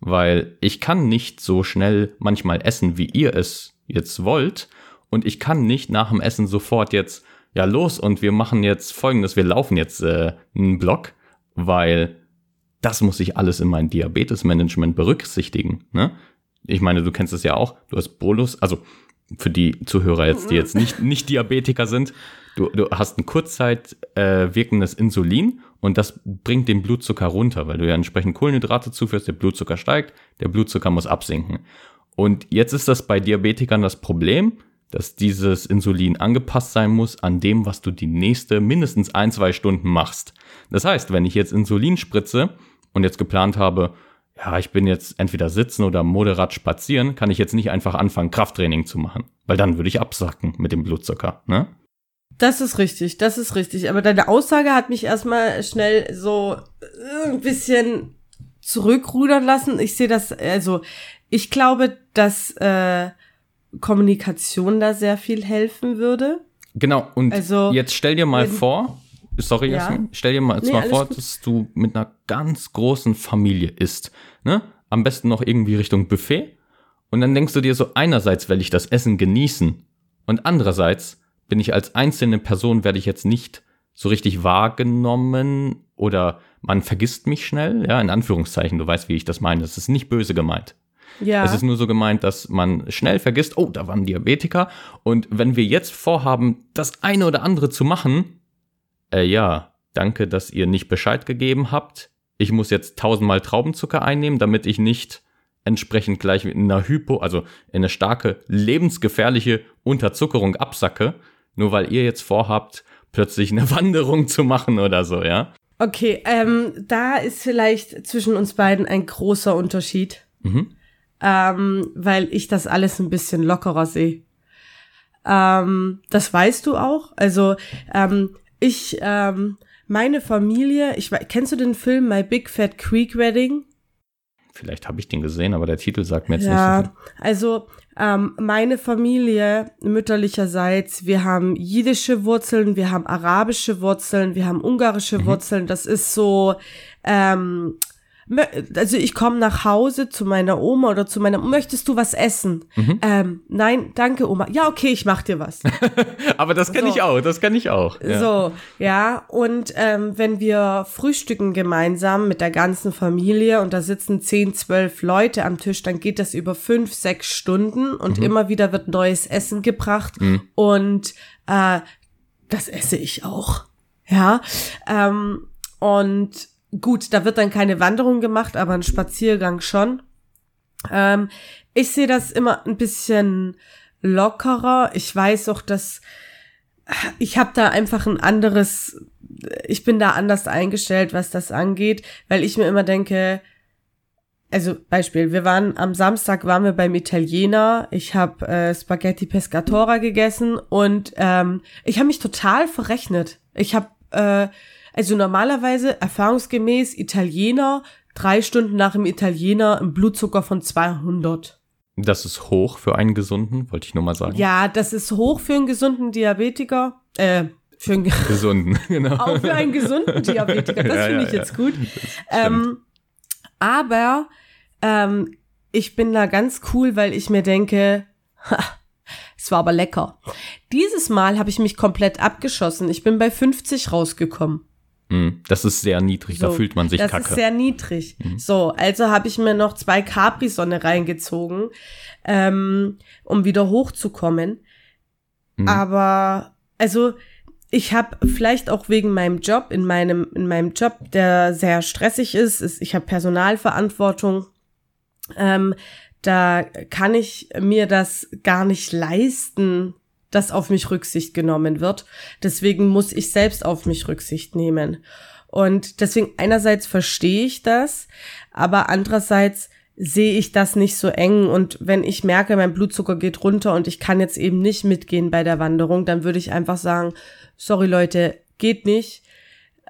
weil ich kann nicht so schnell manchmal essen, wie ihr es jetzt wollt. Und ich kann nicht nach dem Essen sofort jetzt, ja, los und wir machen jetzt folgendes, wir laufen jetzt äh, einen Block, weil das muss ich alles in mein Diabetesmanagement berücksichtigen. Ne? Ich meine, du kennst es ja auch, du hast Bolus, also für die Zuhörer jetzt, die jetzt nicht, nicht Diabetiker sind, du Du, hast ein kurzzeit äh, wirkendes Insulin und das bringt den Blutzucker runter, weil du ja entsprechend Kohlenhydrate zuführst, der Blutzucker steigt, der Blutzucker muss absinken. Und jetzt ist das bei Diabetikern das Problem, dass dieses Insulin angepasst sein muss an dem, was du die nächste mindestens ein, zwei Stunden machst. Das heißt, wenn ich jetzt Insulin spritze und jetzt geplant habe, ja, ich bin jetzt entweder sitzen oder moderat spazieren, kann ich jetzt nicht einfach anfangen, Krafttraining zu machen, weil dann würde ich absacken mit dem Blutzucker, ne? Das ist richtig, das ist richtig. Aber deine Aussage hat mich erstmal schnell so ein bisschen zurückrudern lassen. Ich sehe das, also ich glaube, dass äh, Kommunikation da sehr viel helfen würde. Genau, und also, jetzt stell dir mal vor, sorry, ja. Jasmin, stell dir mal, nee, mal vor, gut. dass du mit einer ganz großen Familie isst. Ne? Am besten noch irgendwie Richtung Buffet. Und dann denkst du dir so, einerseits will ich das Essen genießen und andererseits bin ich als einzelne Person, werde ich jetzt nicht so richtig wahrgenommen oder man vergisst mich schnell, ja, in Anführungszeichen, du weißt, wie ich das meine. Das ist nicht böse gemeint. Ja. Es ist nur so gemeint, dass man schnell vergisst, oh, da waren Diabetiker. Und wenn wir jetzt vorhaben, das eine oder andere zu machen, äh, ja, danke, dass ihr nicht Bescheid gegeben habt. Ich muss jetzt tausendmal Traubenzucker einnehmen, damit ich nicht entsprechend gleich in einer Hypo, also in eine starke, lebensgefährliche Unterzuckerung absacke, nur weil ihr jetzt vorhabt, plötzlich eine Wanderung zu machen oder so, ja? Okay, ähm, da ist vielleicht zwischen uns beiden ein großer Unterschied. Mhm ähm, weil ich das alles ein bisschen lockerer sehe. Ähm, das weißt du auch. Also ähm, ich, ähm, meine Familie, ich kennst du den Film My Big Fat Creek Wedding? Vielleicht habe ich den gesehen, aber der Titel sagt mir jetzt ja, nicht so viel. Also ähm, meine Familie mütterlicherseits, wir haben jiddische Wurzeln, wir haben arabische Wurzeln, wir haben ungarische mhm. Wurzeln. Das ist so ähm, also ich komme nach Hause zu meiner Oma oder zu meiner, möchtest du was essen? Mhm. Ähm, nein, danke Oma. Ja, okay, ich mach dir was. Aber das kenne so. ich auch, das kenne ich auch. Ja. So, ja, und ähm, wenn wir frühstücken gemeinsam mit der ganzen Familie und da sitzen zehn, zwölf Leute am Tisch, dann geht das über fünf, sechs Stunden und mhm. immer wieder wird neues Essen gebracht mhm. und äh, das esse ich auch. Ja, ähm, und Gut, da wird dann keine Wanderung gemacht, aber ein Spaziergang schon. Ähm, ich sehe das immer ein bisschen lockerer. Ich weiß auch, dass ich habe da einfach ein anderes, ich bin da anders eingestellt, was das angeht, weil ich mir immer denke, also Beispiel, wir waren am Samstag waren wir beim Italiener, ich habe äh, Spaghetti Pescatora gegessen und ähm, ich habe mich total verrechnet. Ich habe äh, also normalerweise erfahrungsgemäß Italiener, drei Stunden nach dem Italiener ein Blutzucker von 200. Das ist hoch für einen gesunden, wollte ich nur mal sagen. Ja, das ist hoch für einen gesunden Diabetiker. Äh, für einen gesunden, genau. Auch für einen gesunden Diabetiker. Das ja, finde ja, ich ja. jetzt gut. Ähm, aber ähm, ich bin da ganz cool, weil ich mir denke, ha, es war aber lecker. Dieses Mal habe ich mich komplett abgeschossen. Ich bin bei 50 rausgekommen. Hm, das ist sehr niedrig, so, da fühlt man sich das kacke. Das ist sehr niedrig. Mhm. So, also habe ich mir noch zwei Capri-Sonne reingezogen, ähm, um wieder hochzukommen. Mhm. Aber, also, ich habe vielleicht auch wegen meinem Job, in meinem, in meinem Job, der sehr stressig ist, ist ich habe Personalverantwortung, ähm, da kann ich mir das gar nicht leisten, dass auf mich Rücksicht genommen wird. Deswegen muss ich selbst auf mich Rücksicht nehmen. Und deswegen einerseits verstehe ich das, aber andererseits sehe ich das nicht so eng und wenn ich merke, mein Blutzucker geht runter und ich kann jetzt eben nicht mitgehen bei der Wanderung, dann würde ich einfach sagen, sorry Leute, geht nicht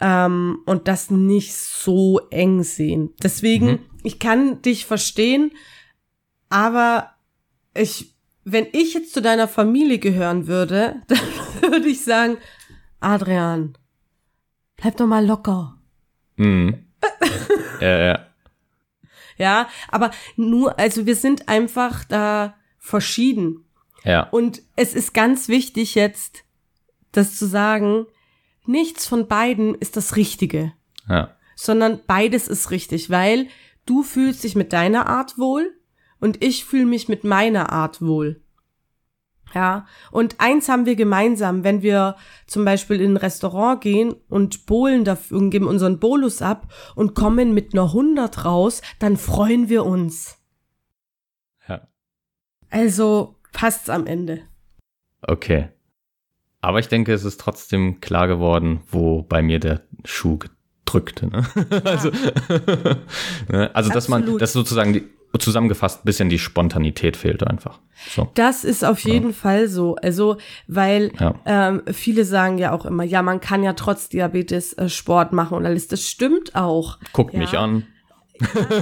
ähm, und das nicht so eng sehen. Deswegen, mhm. ich kann dich verstehen, aber ich wenn ich jetzt zu deiner Familie gehören würde, dann würde ich sagen, Adrian, bleib doch mal locker. Mhm. ja, ja. Ja, aber nur, also wir sind einfach da verschieden. Ja. Und es ist ganz wichtig jetzt, das zu sagen, nichts von beiden ist das Richtige. Ja. Sondern beides ist richtig, weil du fühlst dich mit deiner Art wohl und ich fühle mich mit meiner Art wohl. Ja, und eins haben wir gemeinsam, wenn wir zum Beispiel in ein Restaurant gehen und bohlen dafür und geben unseren Bolus ab und kommen mit einer 100 raus, dann freuen wir uns. Ja. Also passt's am Ende. Okay. Aber ich denke, es ist trotzdem klar geworden, wo bei mir der Schuh gedrückte. Ne? Ja. Also, ne? also dass man, dass sozusagen die, zusammengefasst bisschen die Spontanität fehlt einfach. So. Das ist auf jeden ja. Fall so. Also, weil ja. ähm, viele sagen ja auch immer, ja, man kann ja trotz Diabetes äh, Sport machen und alles. Das stimmt auch. Guckt ja. mich an.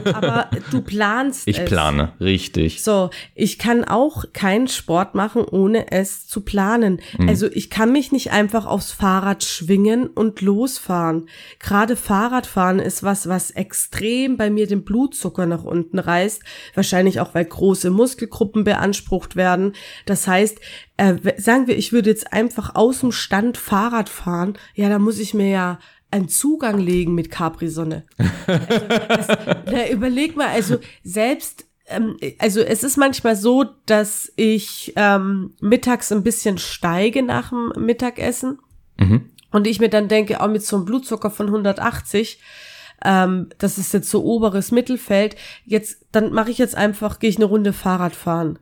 Ja, aber du planst ich es. Ich plane, richtig. So, ich kann auch keinen Sport machen, ohne es zu planen. Mhm. Also ich kann mich nicht einfach aufs Fahrrad schwingen und losfahren. Gerade Fahrradfahren ist was, was extrem bei mir den Blutzucker nach unten reißt. Wahrscheinlich auch, weil große Muskelgruppen beansprucht werden. Das heißt, äh, sagen wir, ich würde jetzt einfach aus dem Stand Fahrrad fahren. Ja, da muss ich mir ja einen Zugang legen mit Capri-Sonne. Also, das, na, überleg mal, also selbst ähm, also es ist manchmal so, dass ich ähm, mittags ein bisschen steige nach dem Mittagessen mhm. und ich mir dann denke, auch mit so einem Blutzucker von 180, ähm, das ist jetzt so oberes Mittelfeld, jetzt dann mache ich jetzt einfach, gehe ich eine Runde Fahrrad fahren.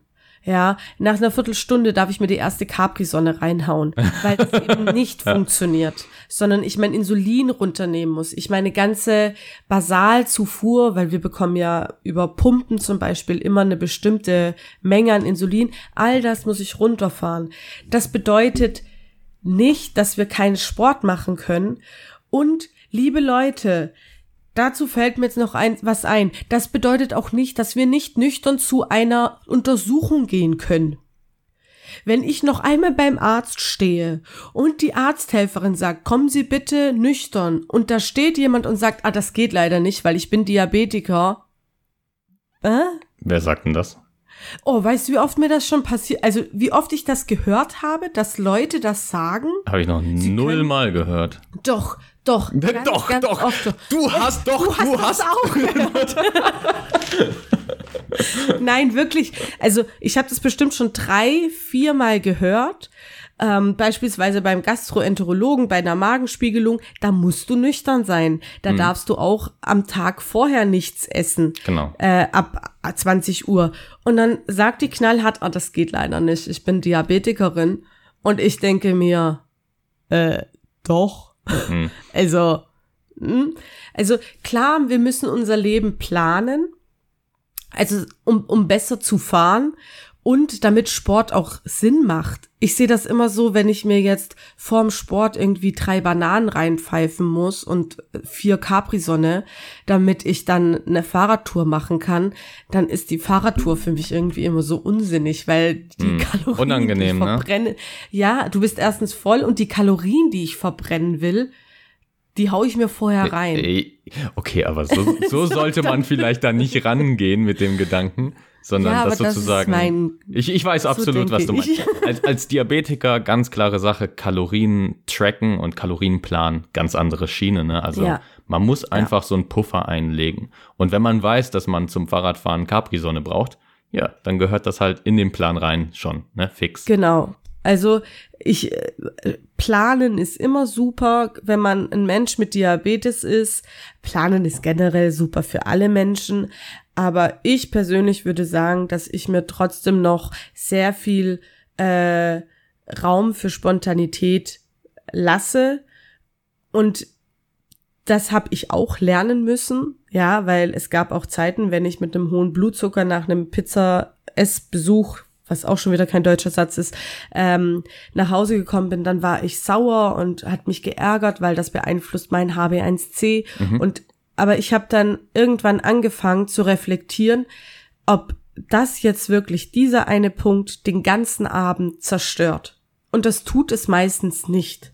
Ja, nach einer Viertelstunde darf ich mir die erste Capri-Sonne reinhauen, weil das eben nicht funktioniert, sondern ich mein Insulin runternehmen muss. Ich meine ganze Basalzufuhr, weil wir bekommen ja über Pumpen zum Beispiel immer eine bestimmte Menge an Insulin, all das muss ich runterfahren. Das bedeutet nicht, dass wir keinen Sport machen können. Und liebe Leute, Dazu fällt mir jetzt noch ein, was ein. Das bedeutet auch nicht, dass wir nicht nüchtern zu einer Untersuchung gehen können. Wenn ich noch einmal beim Arzt stehe und die Arzthelferin sagt, kommen Sie bitte nüchtern und da steht jemand und sagt, ah, das geht leider nicht, weil ich bin Diabetiker. Äh? Wer sagt denn das? Oh, weißt du, wie oft mir das schon passiert? Also, wie oft ich das gehört habe, dass Leute das sagen? Habe ich noch null Mal gehört. Doch, doch. Ganz, doch, ganz doch. Oft. Du hast doch, du, du hast, hast auch gehört. Nein, wirklich. Also ich habe das bestimmt schon drei, viermal gehört. Ähm, beispielsweise beim Gastroenterologen, bei einer Magenspiegelung, da musst du nüchtern sein. Da mhm. darfst du auch am Tag vorher nichts essen. Genau. Äh, ab 20 Uhr. Und dann sagt die knallhart, ah, das geht leider nicht. Ich bin Diabetikerin. Und ich denke mir, äh, doch Mhm. Also, hm? also klar, wir müssen unser Leben planen, also um, um besser zu fahren und damit Sport auch Sinn macht. Ich sehe das immer so, wenn ich mir jetzt vorm Sport irgendwie drei Bananen reinpfeifen muss und vier Capri-Sonne, damit ich dann eine Fahrradtour machen kann, dann ist die Fahrradtour für mich irgendwie immer so unsinnig, weil die hm, Kalorien, unangenehm, die ich verbrenne, ne? ja, du bist erstens voll und die Kalorien, die ich verbrennen will, die hau ich mir vorher rein. Okay, aber so, so sollte man vielleicht da nicht rangehen mit dem Gedanken sondern ja, das sozusagen. Das mein, ich, ich weiß absolut, so was du meinst. Als, als Diabetiker ganz klare Sache, Kalorien tracken und Kalorienplan, ganz andere Schiene. Ne? Also ja. man muss einfach ja. so einen Puffer einlegen. Und wenn man weiß, dass man zum Fahrradfahren Capri-Sonne braucht, ja, dann gehört das halt in den Plan rein schon, ne? Fix. Genau. Also ich äh, planen ist immer super, wenn man ein Mensch mit Diabetes ist. Planen ist generell super für alle Menschen, aber ich persönlich würde sagen, dass ich mir trotzdem noch sehr viel äh, Raum für Spontanität lasse. Und das habe ich auch lernen müssen, ja, weil es gab auch Zeiten, wenn ich mit einem hohen Blutzucker nach einem Pizza-Essbesuch was auch schon wieder kein deutscher Satz ist, ähm, nach Hause gekommen bin, dann war ich sauer und hat mich geärgert, weil das beeinflusst mein HB1C. Mhm. Und aber ich habe dann irgendwann angefangen zu reflektieren, ob das jetzt wirklich dieser eine Punkt den ganzen Abend zerstört. Und das tut es meistens nicht.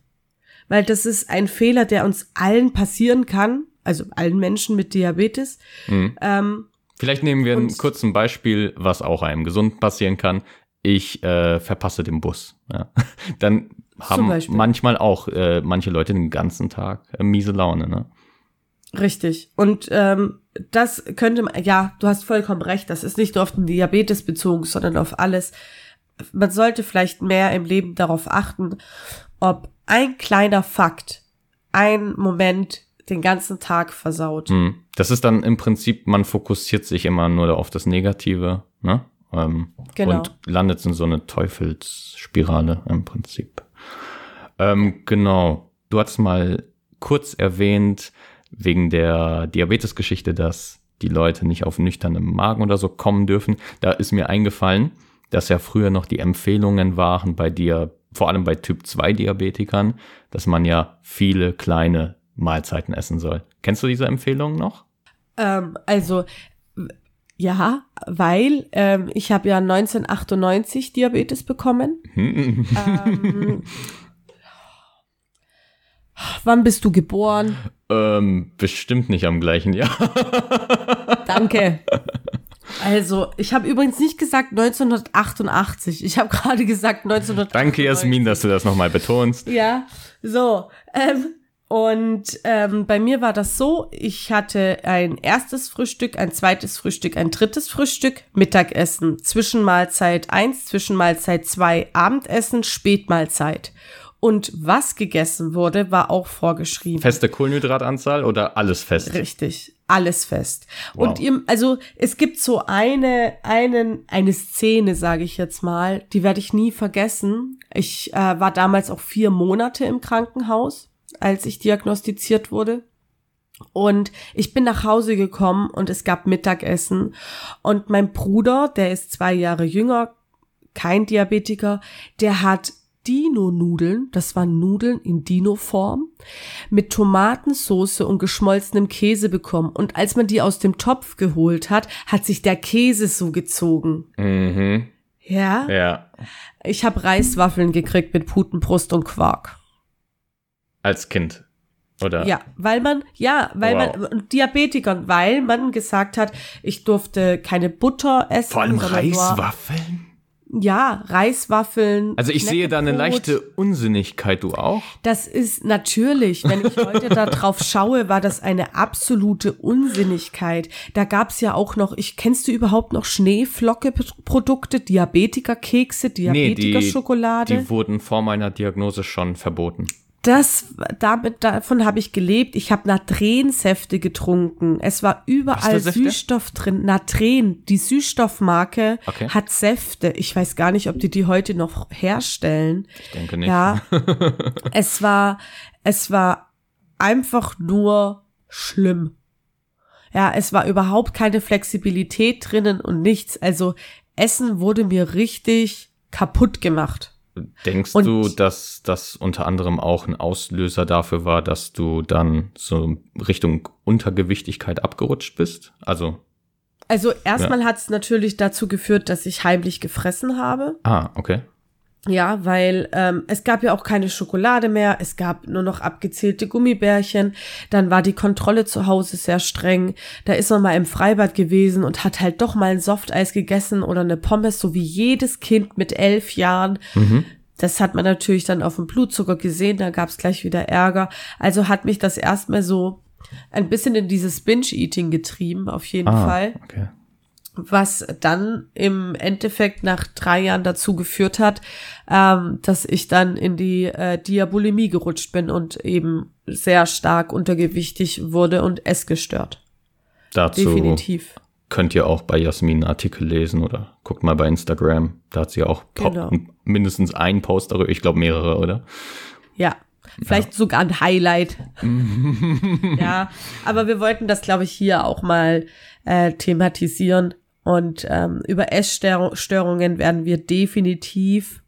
Weil das ist ein Fehler, der uns allen passieren kann, also allen Menschen mit Diabetes. Mhm. Ähm, Vielleicht nehmen wir ein kurzes Beispiel, was auch einem gesund passieren kann. Ich äh, verpasse den Bus. Ja. Dann haben manchmal auch äh, manche Leute den ganzen Tag äh, miese Laune. Ne? Richtig. Und ähm, das könnte man, ja, du hast vollkommen recht, das ist nicht nur auf den Diabetes bezogen, sondern auf alles. man sollte vielleicht mehr im Leben darauf achten, ob ein kleiner Fakt, ein Moment den ganzen Tag versaut. Hm. Das ist dann im Prinzip, man fokussiert sich immer nur auf das Negative, ne? Ähm, Genau. Und landet in so eine Teufelsspirale im Prinzip. Ähm, genau. Du hattest mal kurz erwähnt, wegen der Diabetesgeschichte, dass die Leute nicht auf nüchternem Magen oder so kommen dürfen. Da ist mir eingefallen, dass ja früher noch die Empfehlungen waren bei dir, vor allem bei Typ 2 Diabetikern, dass man ja viele kleine Mahlzeiten essen soll. Kennst du diese Empfehlungen noch? Ähm, also ja, weil ähm, ich habe ja 1998 Diabetes bekommen. ähm, wann bist du geboren? Ähm, bestimmt nicht am gleichen Jahr. Danke. Also, ich habe übrigens nicht gesagt 1988. Ich habe gerade gesagt 1998. Danke, Jasmin, dass du das nochmal betonst. Ja, so. Ähm, und ähm, bei mir war das so, ich hatte ein erstes Frühstück, ein zweites Frühstück, ein drittes Frühstück, Mittagessen, Zwischenmahlzeit 1, Zwischenmahlzeit 2, Abendessen, Spätmahlzeit. Und was gegessen wurde, war auch vorgeschrieben. Feste Kohlenhydratanzahl oder alles fest? Richtig, alles fest. Wow. Und ihr, also es gibt so eine, einen, eine Szene, sage ich jetzt mal, die werde ich nie vergessen. Ich äh, war damals auch vier Monate im Krankenhaus, als ich diagnostiziert wurde. Und ich bin nach Hause gekommen und es gab Mittagessen. Und mein Bruder, der ist zwei Jahre jünger, kein Diabetiker, der hat Dino-Nudeln, das waren Nudeln in Dino-Form, mit Tomatensauce und geschmolzenem Käse bekommen. Und als man die aus dem Topf geholt hat, hat sich der Käse so gezogen. Mhm. Ja? Ja. Ich habe Reiswaffeln gekriegt mit Putenbrust und Quark. Als Kind. Oder? Ja, weil man, ja, weil Wow. man, Diabetikern, weil man gesagt hat, ich durfte keine Butter essen. Vor allem Reiswaffeln? Ja, Reiswaffeln. Also ich sehe da eine leichte Unsinnigkeit, du auch? Das ist natürlich, wenn ich heute da drauf schaue, war das eine absolute Unsinnigkeit. Da gab's ja auch noch, ich kennst du überhaupt noch Schneeflocke-Produkte, Diabetikerkekse, die, Diabetikerschokolade? die wurden vor meiner Diagnose schon verboten. Das, damit, davon habe ich gelebt. Ich habe Natrensäfte getrunken. Es war überall? Süßstoff drin. Natren, die Süßstoffmarke, Okay. hat Säfte. Ich weiß gar nicht, ob die die heute noch herstellen. Ich denke nicht. Ja, es war, es war einfach nur schlimm. Ja, es war überhaupt keine Flexibilität drinnen und nichts. Also Essen wurde mir richtig kaputt gemacht. Denkst Und- du, dass das unter anderem auch ein Auslöser dafür war, dass du dann so Richtung Untergewichtigkeit abgerutscht bist? Also, Also erstmal hat es natürlich dazu geführt, dass ich heimlich gefressen habe. ah, okay. Ja, weil ähm, es gab ja auch keine Schokolade mehr, es gab nur noch abgezählte Gummibärchen. Dann war die Kontrolle zu Hause sehr streng. Da ist man mal im Freibad gewesen und hat halt doch mal ein Softeis gegessen oder eine Pommes, so wie jedes Kind mit elf Jahren. Das hat man natürlich dann auf dem Blutzucker gesehen, da gab's gleich wieder Ärger. Also hat mich das erstmal so ein bisschen in dieses Binge-Eating getrieben, auf jeden Ah, Fall okay. Was dann im Endeffekt nach drei Jahren dazu geführt hat, ähm, dass ich dann in die äh, Diabulimie gerutscht bin und eben sehr stark untergewichtig wurde und essgestört. Dazu Definitiv. könnt ihr auch bei Jasmin einen Artikel lesen oder guckt mal bei Instagram. Da hat sie auch Genau. mindestens einen Post darüber, ich glaube mehrere, oder? Ja. Vielleicht sogar ein Highlight. ja, aber wir wollten das, glaube ich, hier auch mal äh, thematisieren. Und ähm, über Essstörungen werden wir definitiv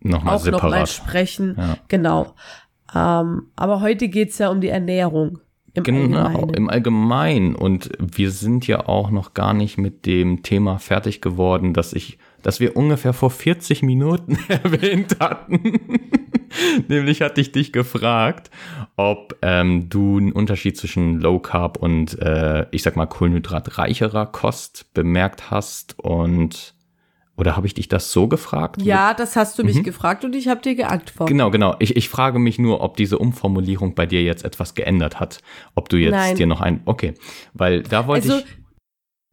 Nochmal auch nochmal separat. sprechen. Ja. Genau. Ähm, aber heute geht's ja um die Ernährung. Im Genau, Allgemeinen. im Allgemeinen. Und wir sind ja auch noch gar nicht mit dem Thema fertig geworden, dass ich, dass wir ungefähr vor 40 Minuten erwähnt hatten. Nämlich hatte ich dich gefragt, ob ähm, du einen Unterschied zwischen Low Carb und äh, ich sag mal kohlenhydratreicherer Kost bemerkt hast und oder habe ich dich das so gefragt? Ja, das hast du mich gefragt und ich habe dir geantwortet. Genau, genau. Ich, ich frage mich nur, ob diese Umformulierung bei dir jetzt etwas geändert hat. Ob du jetzt Nein. dir noch ein. Okay. Weil da wollte Also, ich.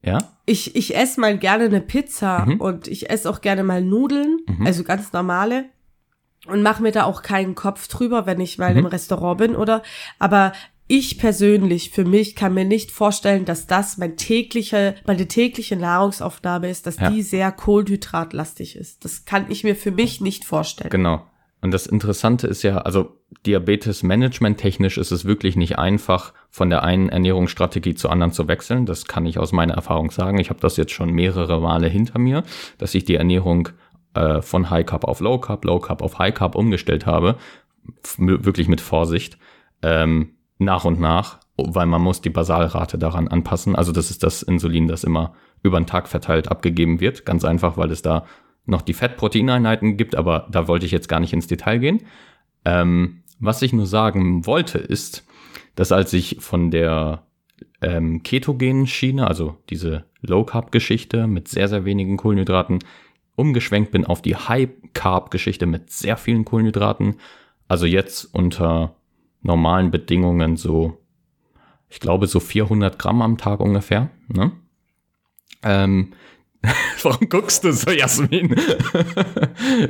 Ja? Ich, ich esse mal gerne eine Pizza Mhm. und ich esse auch gerne mal Nudeln, Mhm. also ganz normale. Und mache mir da auch keinen Kopf drüber, wenn ich mal Mhm. im Restaurant bin oder. Aber ich persönlich, für mich, kann mir nicht vorstellen, dass das mein tägliche, meine tägliche Nahrungsaufnahme ist, dass Ja. die sehr kohlenhydratlastig ist. Das kann ich mir für mich nicht vorstellen. Genau. Und das Interessante ist ja, also Diabetes Management technisch ist es wirklich nicht einfach, von der einen Ernährungsstrategie zur anderen zu wechseln. Das kann ich aus meiner Erfahrung sagen. Ich habe das jetzt schon mehrere Male hinter mir, dass ich die Ernährung äh, von High Carb auf Low Carb, Low Carb auf High Carb umgestellt habe. Wirklich mit Vorsicht. Ähm, nach und nach, weil man muss die Basalrate daran anpassen. Also das ist das Insulin, das immer über den Tag verteilt abgegeben wird. Ganz einfach, weil es da noch die Fettproteineinheiten gibt, aber da wollte ich jetzt gar nicht ins Detail gehen. Ähm, was ich nur sagen wollte, ist, dass als ich von der ähm, ketogenen Schiene, also diese Low-Carb-Geschichte mit sehr, sehr wenigen Kohlenhydraten, umgeschwenkt bin auf die High-Carb-Geschichte mit sehr vielen Kohlenhydraten, also jetzt unter normalen Bedingungen so, ich glaube, so 400 Gramm am Tag ungefähr. Ne? Ähm, warum guckst du so, Jasmin?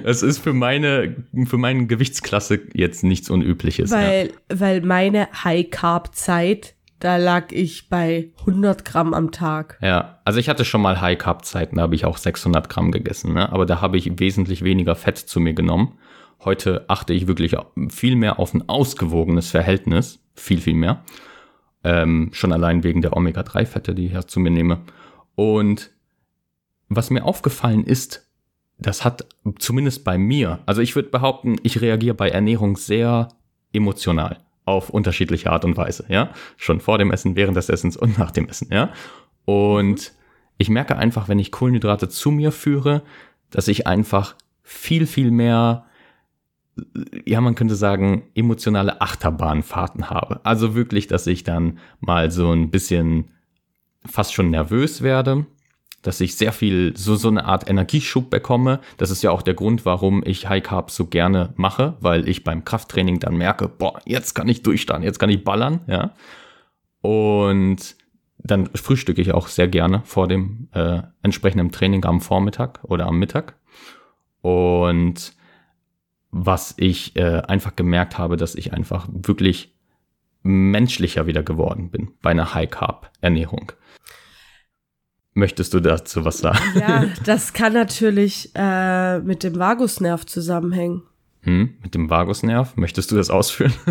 Es ist für meine, für meine Gewichtsklasse jetzt nichts Unübliches. ja. Weil, weil meine High-Carb-Zeit, da lag ich bei 100 Gramm am Tag. Ja, also ich hatte schon mal High Carb Zeiten, da habe ich auch 600 Gramm gegessen, ne? aber da habe ich wesentlich weniger Fett zu mir genommen. Heute achte ich wirklich viel mehr auf ein ausgewogenes Verhältnis, viel, viel mehr. Ähm, schon allein wegen der Omega-3-Fette, die ich zu mir nehme. Und was mir aufgefallen ist, das hat zumindest bei mir, also ich würde behaupten, ich reagiere bei Ernährung sehr emotional auf unterschiedliche Art und Weise, ja. Schon vor dem Essen, während des Essens und nach dem Essen, ja. Und ich merke einfach, wenn ich Kohlenhydrate zu mir führe, dass ich einfach viel, viel mehr, ja, man könnte sagen, emotionale Achterbahnfahrten habe. Also wirklich, dass ich dann mal so ein bisschen fast schon nervös werde, dass ich sehr viel, so, so eine Art Energieschub bekomme. Das ist ja auch der Grund, warum ich High Carb so gerne mache, weil ich beim Krafttraining dann merke, boah, jetzt kann ich durchstarten, jetzt kann ich ballern, ja. Und dann frühstücke ich auch sehr gerne vor dem äh, entsprechenden Training am Vormittag oder am Mittag. Und was ich äh, einfach gemerkt habe, dass ich einfach wirklich menschlicher wieder geworden bin bei einer High Carb Ernährung. Möchtest du dazu was sagen? Ja, das kann natürlich äh, mit dem Vagusnerv zusammenhängen. Hm, mit dem Vagusnerv? Möchtest du das ausführen?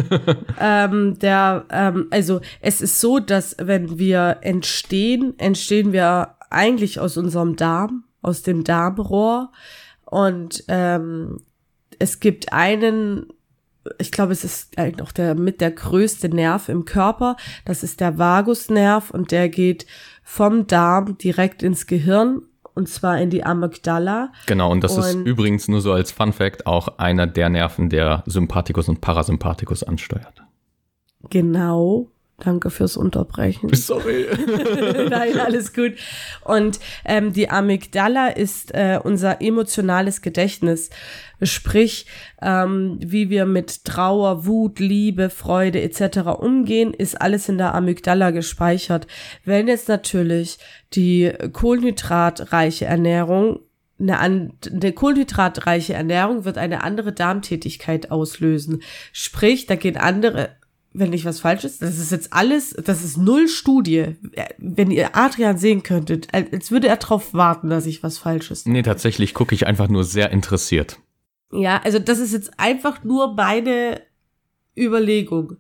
Ähm, der, ähm, also es ist so, dass wenn wir entstehen, entstehen wir eigentlich aus unserem Darm, aus dem Darmrohr. Und ähm, es gibt einen, ich glaube, es ist eigentlich auch der mit der größte Nerv im Körper. Das ist der Vagusnerv und der geht vom Darm direkt ins Gehirn und zwar in die Amygdala. genau, und das ist Und- übrigens nur so als Fun Fact auch einer der Nerven, der Sympathikus und Parasympathikus ansteuert. Genau. Danke fürs Unterbrechen. Sorry. Nein, alles gut. Und ähm, die Amygdala ist äh, unser emotionales Gedächtnis. Sprich, ähm, wie wir mit Trauer, Wut, Liebe, Freude etc. umgehen, ist alles in der Amygdala gespeichert. Wenn jetzt natürlich die kohlenhydratreiche Ernährung eine, eine kohlenhydratreiche Ernährung wird eine andere Darmtätigkeit auslösen. Sprich, da gehen andere, wenn nicht was falsch ist, das ist jetzt alles, das ist null Studie. Wenn ihr Adrian sehen könntet, als würde er darauf warten, dass ich was Falsches. nee, tatsächlich gucke ich einfach nur sehr interessiert. Ja, also das ist jetzt einfach nur meine Überlegung.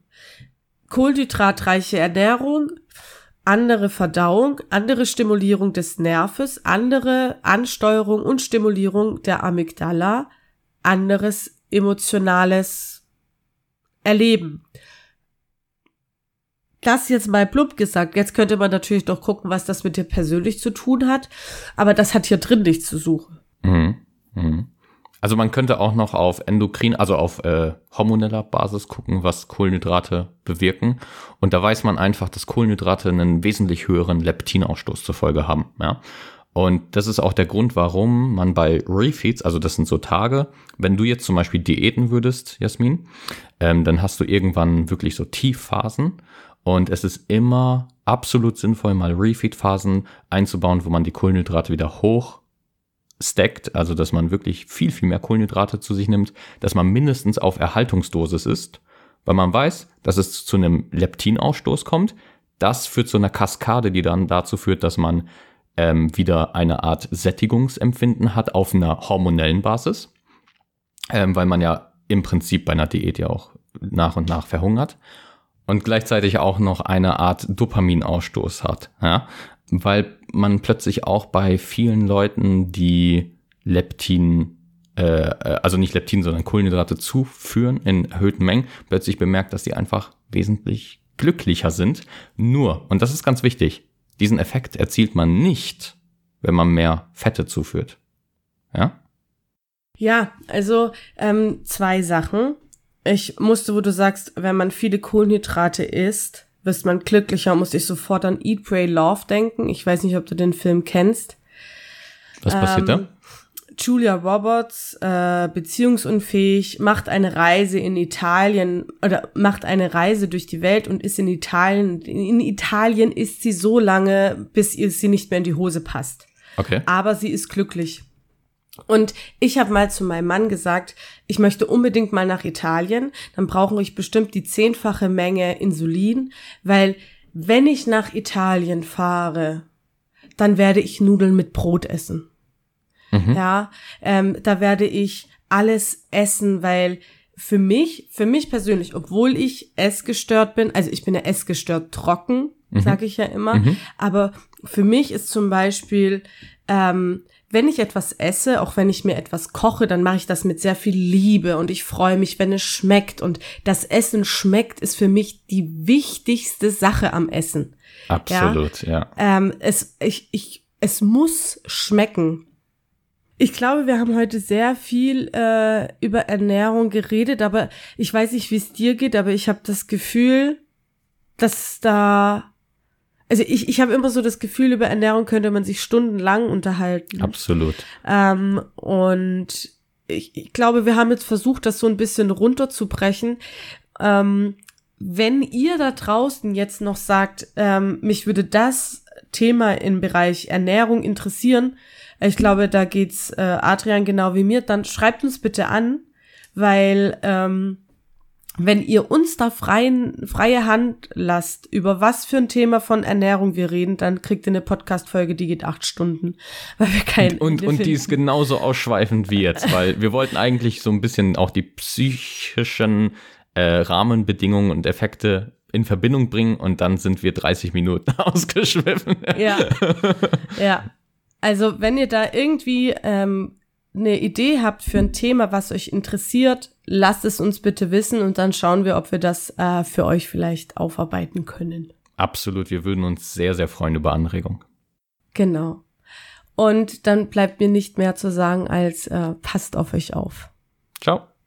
Kohlenhydratreiche Ernährung, andere Verdauung, andere Stimulierung des Nerves, andere Ansteuerung und Stimulierung der Amygdala, anderes emotionales Erleben. Das jetzt mal plump gesagt. Jetzt könnte man natürlich noch gucken, was das mit dir persönlich zu tun hat, aber das hat hier drin nichts zu suchen. Mhm. Mhm. Also man könnte auch noch auf endokrin, also auf äh, hormoneller Basis gucken, was Kohlenhydrate bewirken. Und da weiß man einfach, dass Kohlenhydrate einen wesentlich höheren Leptinausstoß zur Folge haben. Ja? Und das ist auch der Grund, warum man bei Refeeds, also das sind so Tage, wenn du jetzt zum Beispiel diäten würdest, Jasmin, ähm, dann hast du irgendwann wirklich so Tiefphasen. Und es ist immer absolut sinnvoll, mal Refeed-Phasen einzubauen, wo man die Kohlenhydrate wieder hoch stackt, also dass man wirklich viel, viel mehr Kohlenhydrate zu sich nimmt, dass man mindestens auf Erhaltungsdosis ist, weil man weiß, dass es zu einem Leptinausstoß kommt. Das führt zu einer Kaskade, die dann dazu führt, dass man ähm, wieder eine Art Sättigungsempfinden hat auf einer hormonellen Basis, ähm, weil man ja im Prinzip bei einer Diät ja auch nach und nach verhungert und gleichzeitig auch noch eine Art Dopaminausstoß hat, ja? weil man plötzlich auch bei vielen Leuten, die Leptin, äh, äh, also nicht Leptin, sondern Kohlenhydrate zuführen in erhöhten Mengen, plötzlich bemerkt, dass die einfach wesentlich glücklicher sind. Nur, und das ist ganz wichtig, diesen Effekt erzielt man nicht, wenn man mehr Fette zuführt. Ja? Ja, also ähm, zwei Sachen. Ich musste, wo du sagst, wenn man viele Kohlenhydrate isst, wirst man glücklicher, musste ich sofort an Eat, Pray, Love denken. Ich weiß nicht, ob du den Film kennst. Was passiert ähm, da? Julia Roberts, äh, beziehungsunfähig, macht eine Reise in Italien oder macht eine Reise durch die Welt und ist in Italien. In Italien ist sie so lange, bis ihr sie nicht mehr in die Hose passt. Okay. Aber sie ist glücklich. Und ich habe mal zu meinem Mann gesagt, ich möchte unbedingt mal nach Italien, dann brauche ich bestimmt die zehnfache Menge Insulin, weil wenn ich nach Italien fahre, dann werde ich Nudeln mit Brot essen. Mhm. Ja, ähm, da werde ich alles essen, weil für mich, für mich persönlich, obwohl ich essgestört bin, also ich bin ja essgestört trocken, mhm. sage ich ja immer, mhm. aber für mich ist zum Beispiel ähm, wenn ich etwas esse, auch wenn ich mir etwas koche, dann mache ich das mit sehr viel Liebe und ich freue mich, wenn es schmeckt. Und das Essen schmeckt ist für mich die wichtigste Sache am Essen. Absolut, ja. ja. Ähm, es, ich, ich, es muss schmecken. Ich glaube, wir haben heute sehr viel äh, über Ernährung geredet, aber ich weiß nicht, wie es dir geht, aber ich habe das Gefühl, dass da also ich, ich habe immer so das Gefühl, über Ernährung könnte man sich stundenlang unterhalten. Absolut. Ähm, und ich, ich glaube, wir haben jetzt versucht, das so ein bisschen runterzubrechen. Ähm, wenn ihr da draußen jetzt noch sagt, ähm, mich würde das Thema im Bereich Ernährung interessieren, ich glaube, da geht's äh, Adrian genau wie mir, dann schreibt uns bitte an, weil ähm, wenn ihr uns da freien, freie Hand lasst, über was für ein Thema von Ernährung wir reden, dann kriegt ihr eine Podcast-Folge, die geht acht Stunden, weil wir kein Und, und die ist genauso ausschweifend wie jetzt, weil wir wollten eigentlich so ein bisschen auch die psychischen äh, Rahmenbedingungen und Effekte in Verbindung bringen und dann sind wir 30 Minuten ausgeschwiffen. Ja. ja. Also, wenn ihr da irgendwie ähm, eine Idee habt für ein Thema, was euch interessiert, lasst es uns bitte wissen und dann schauen wir, ob wir das äh, für euch vielleicht aufarbeiten können. Absolut, wir würden uns sehr, sehr freuen über Anregung. Genau. Und dann bleibt mir nicht mehr zu sagen als äh, passt auf euch auf. Ciao.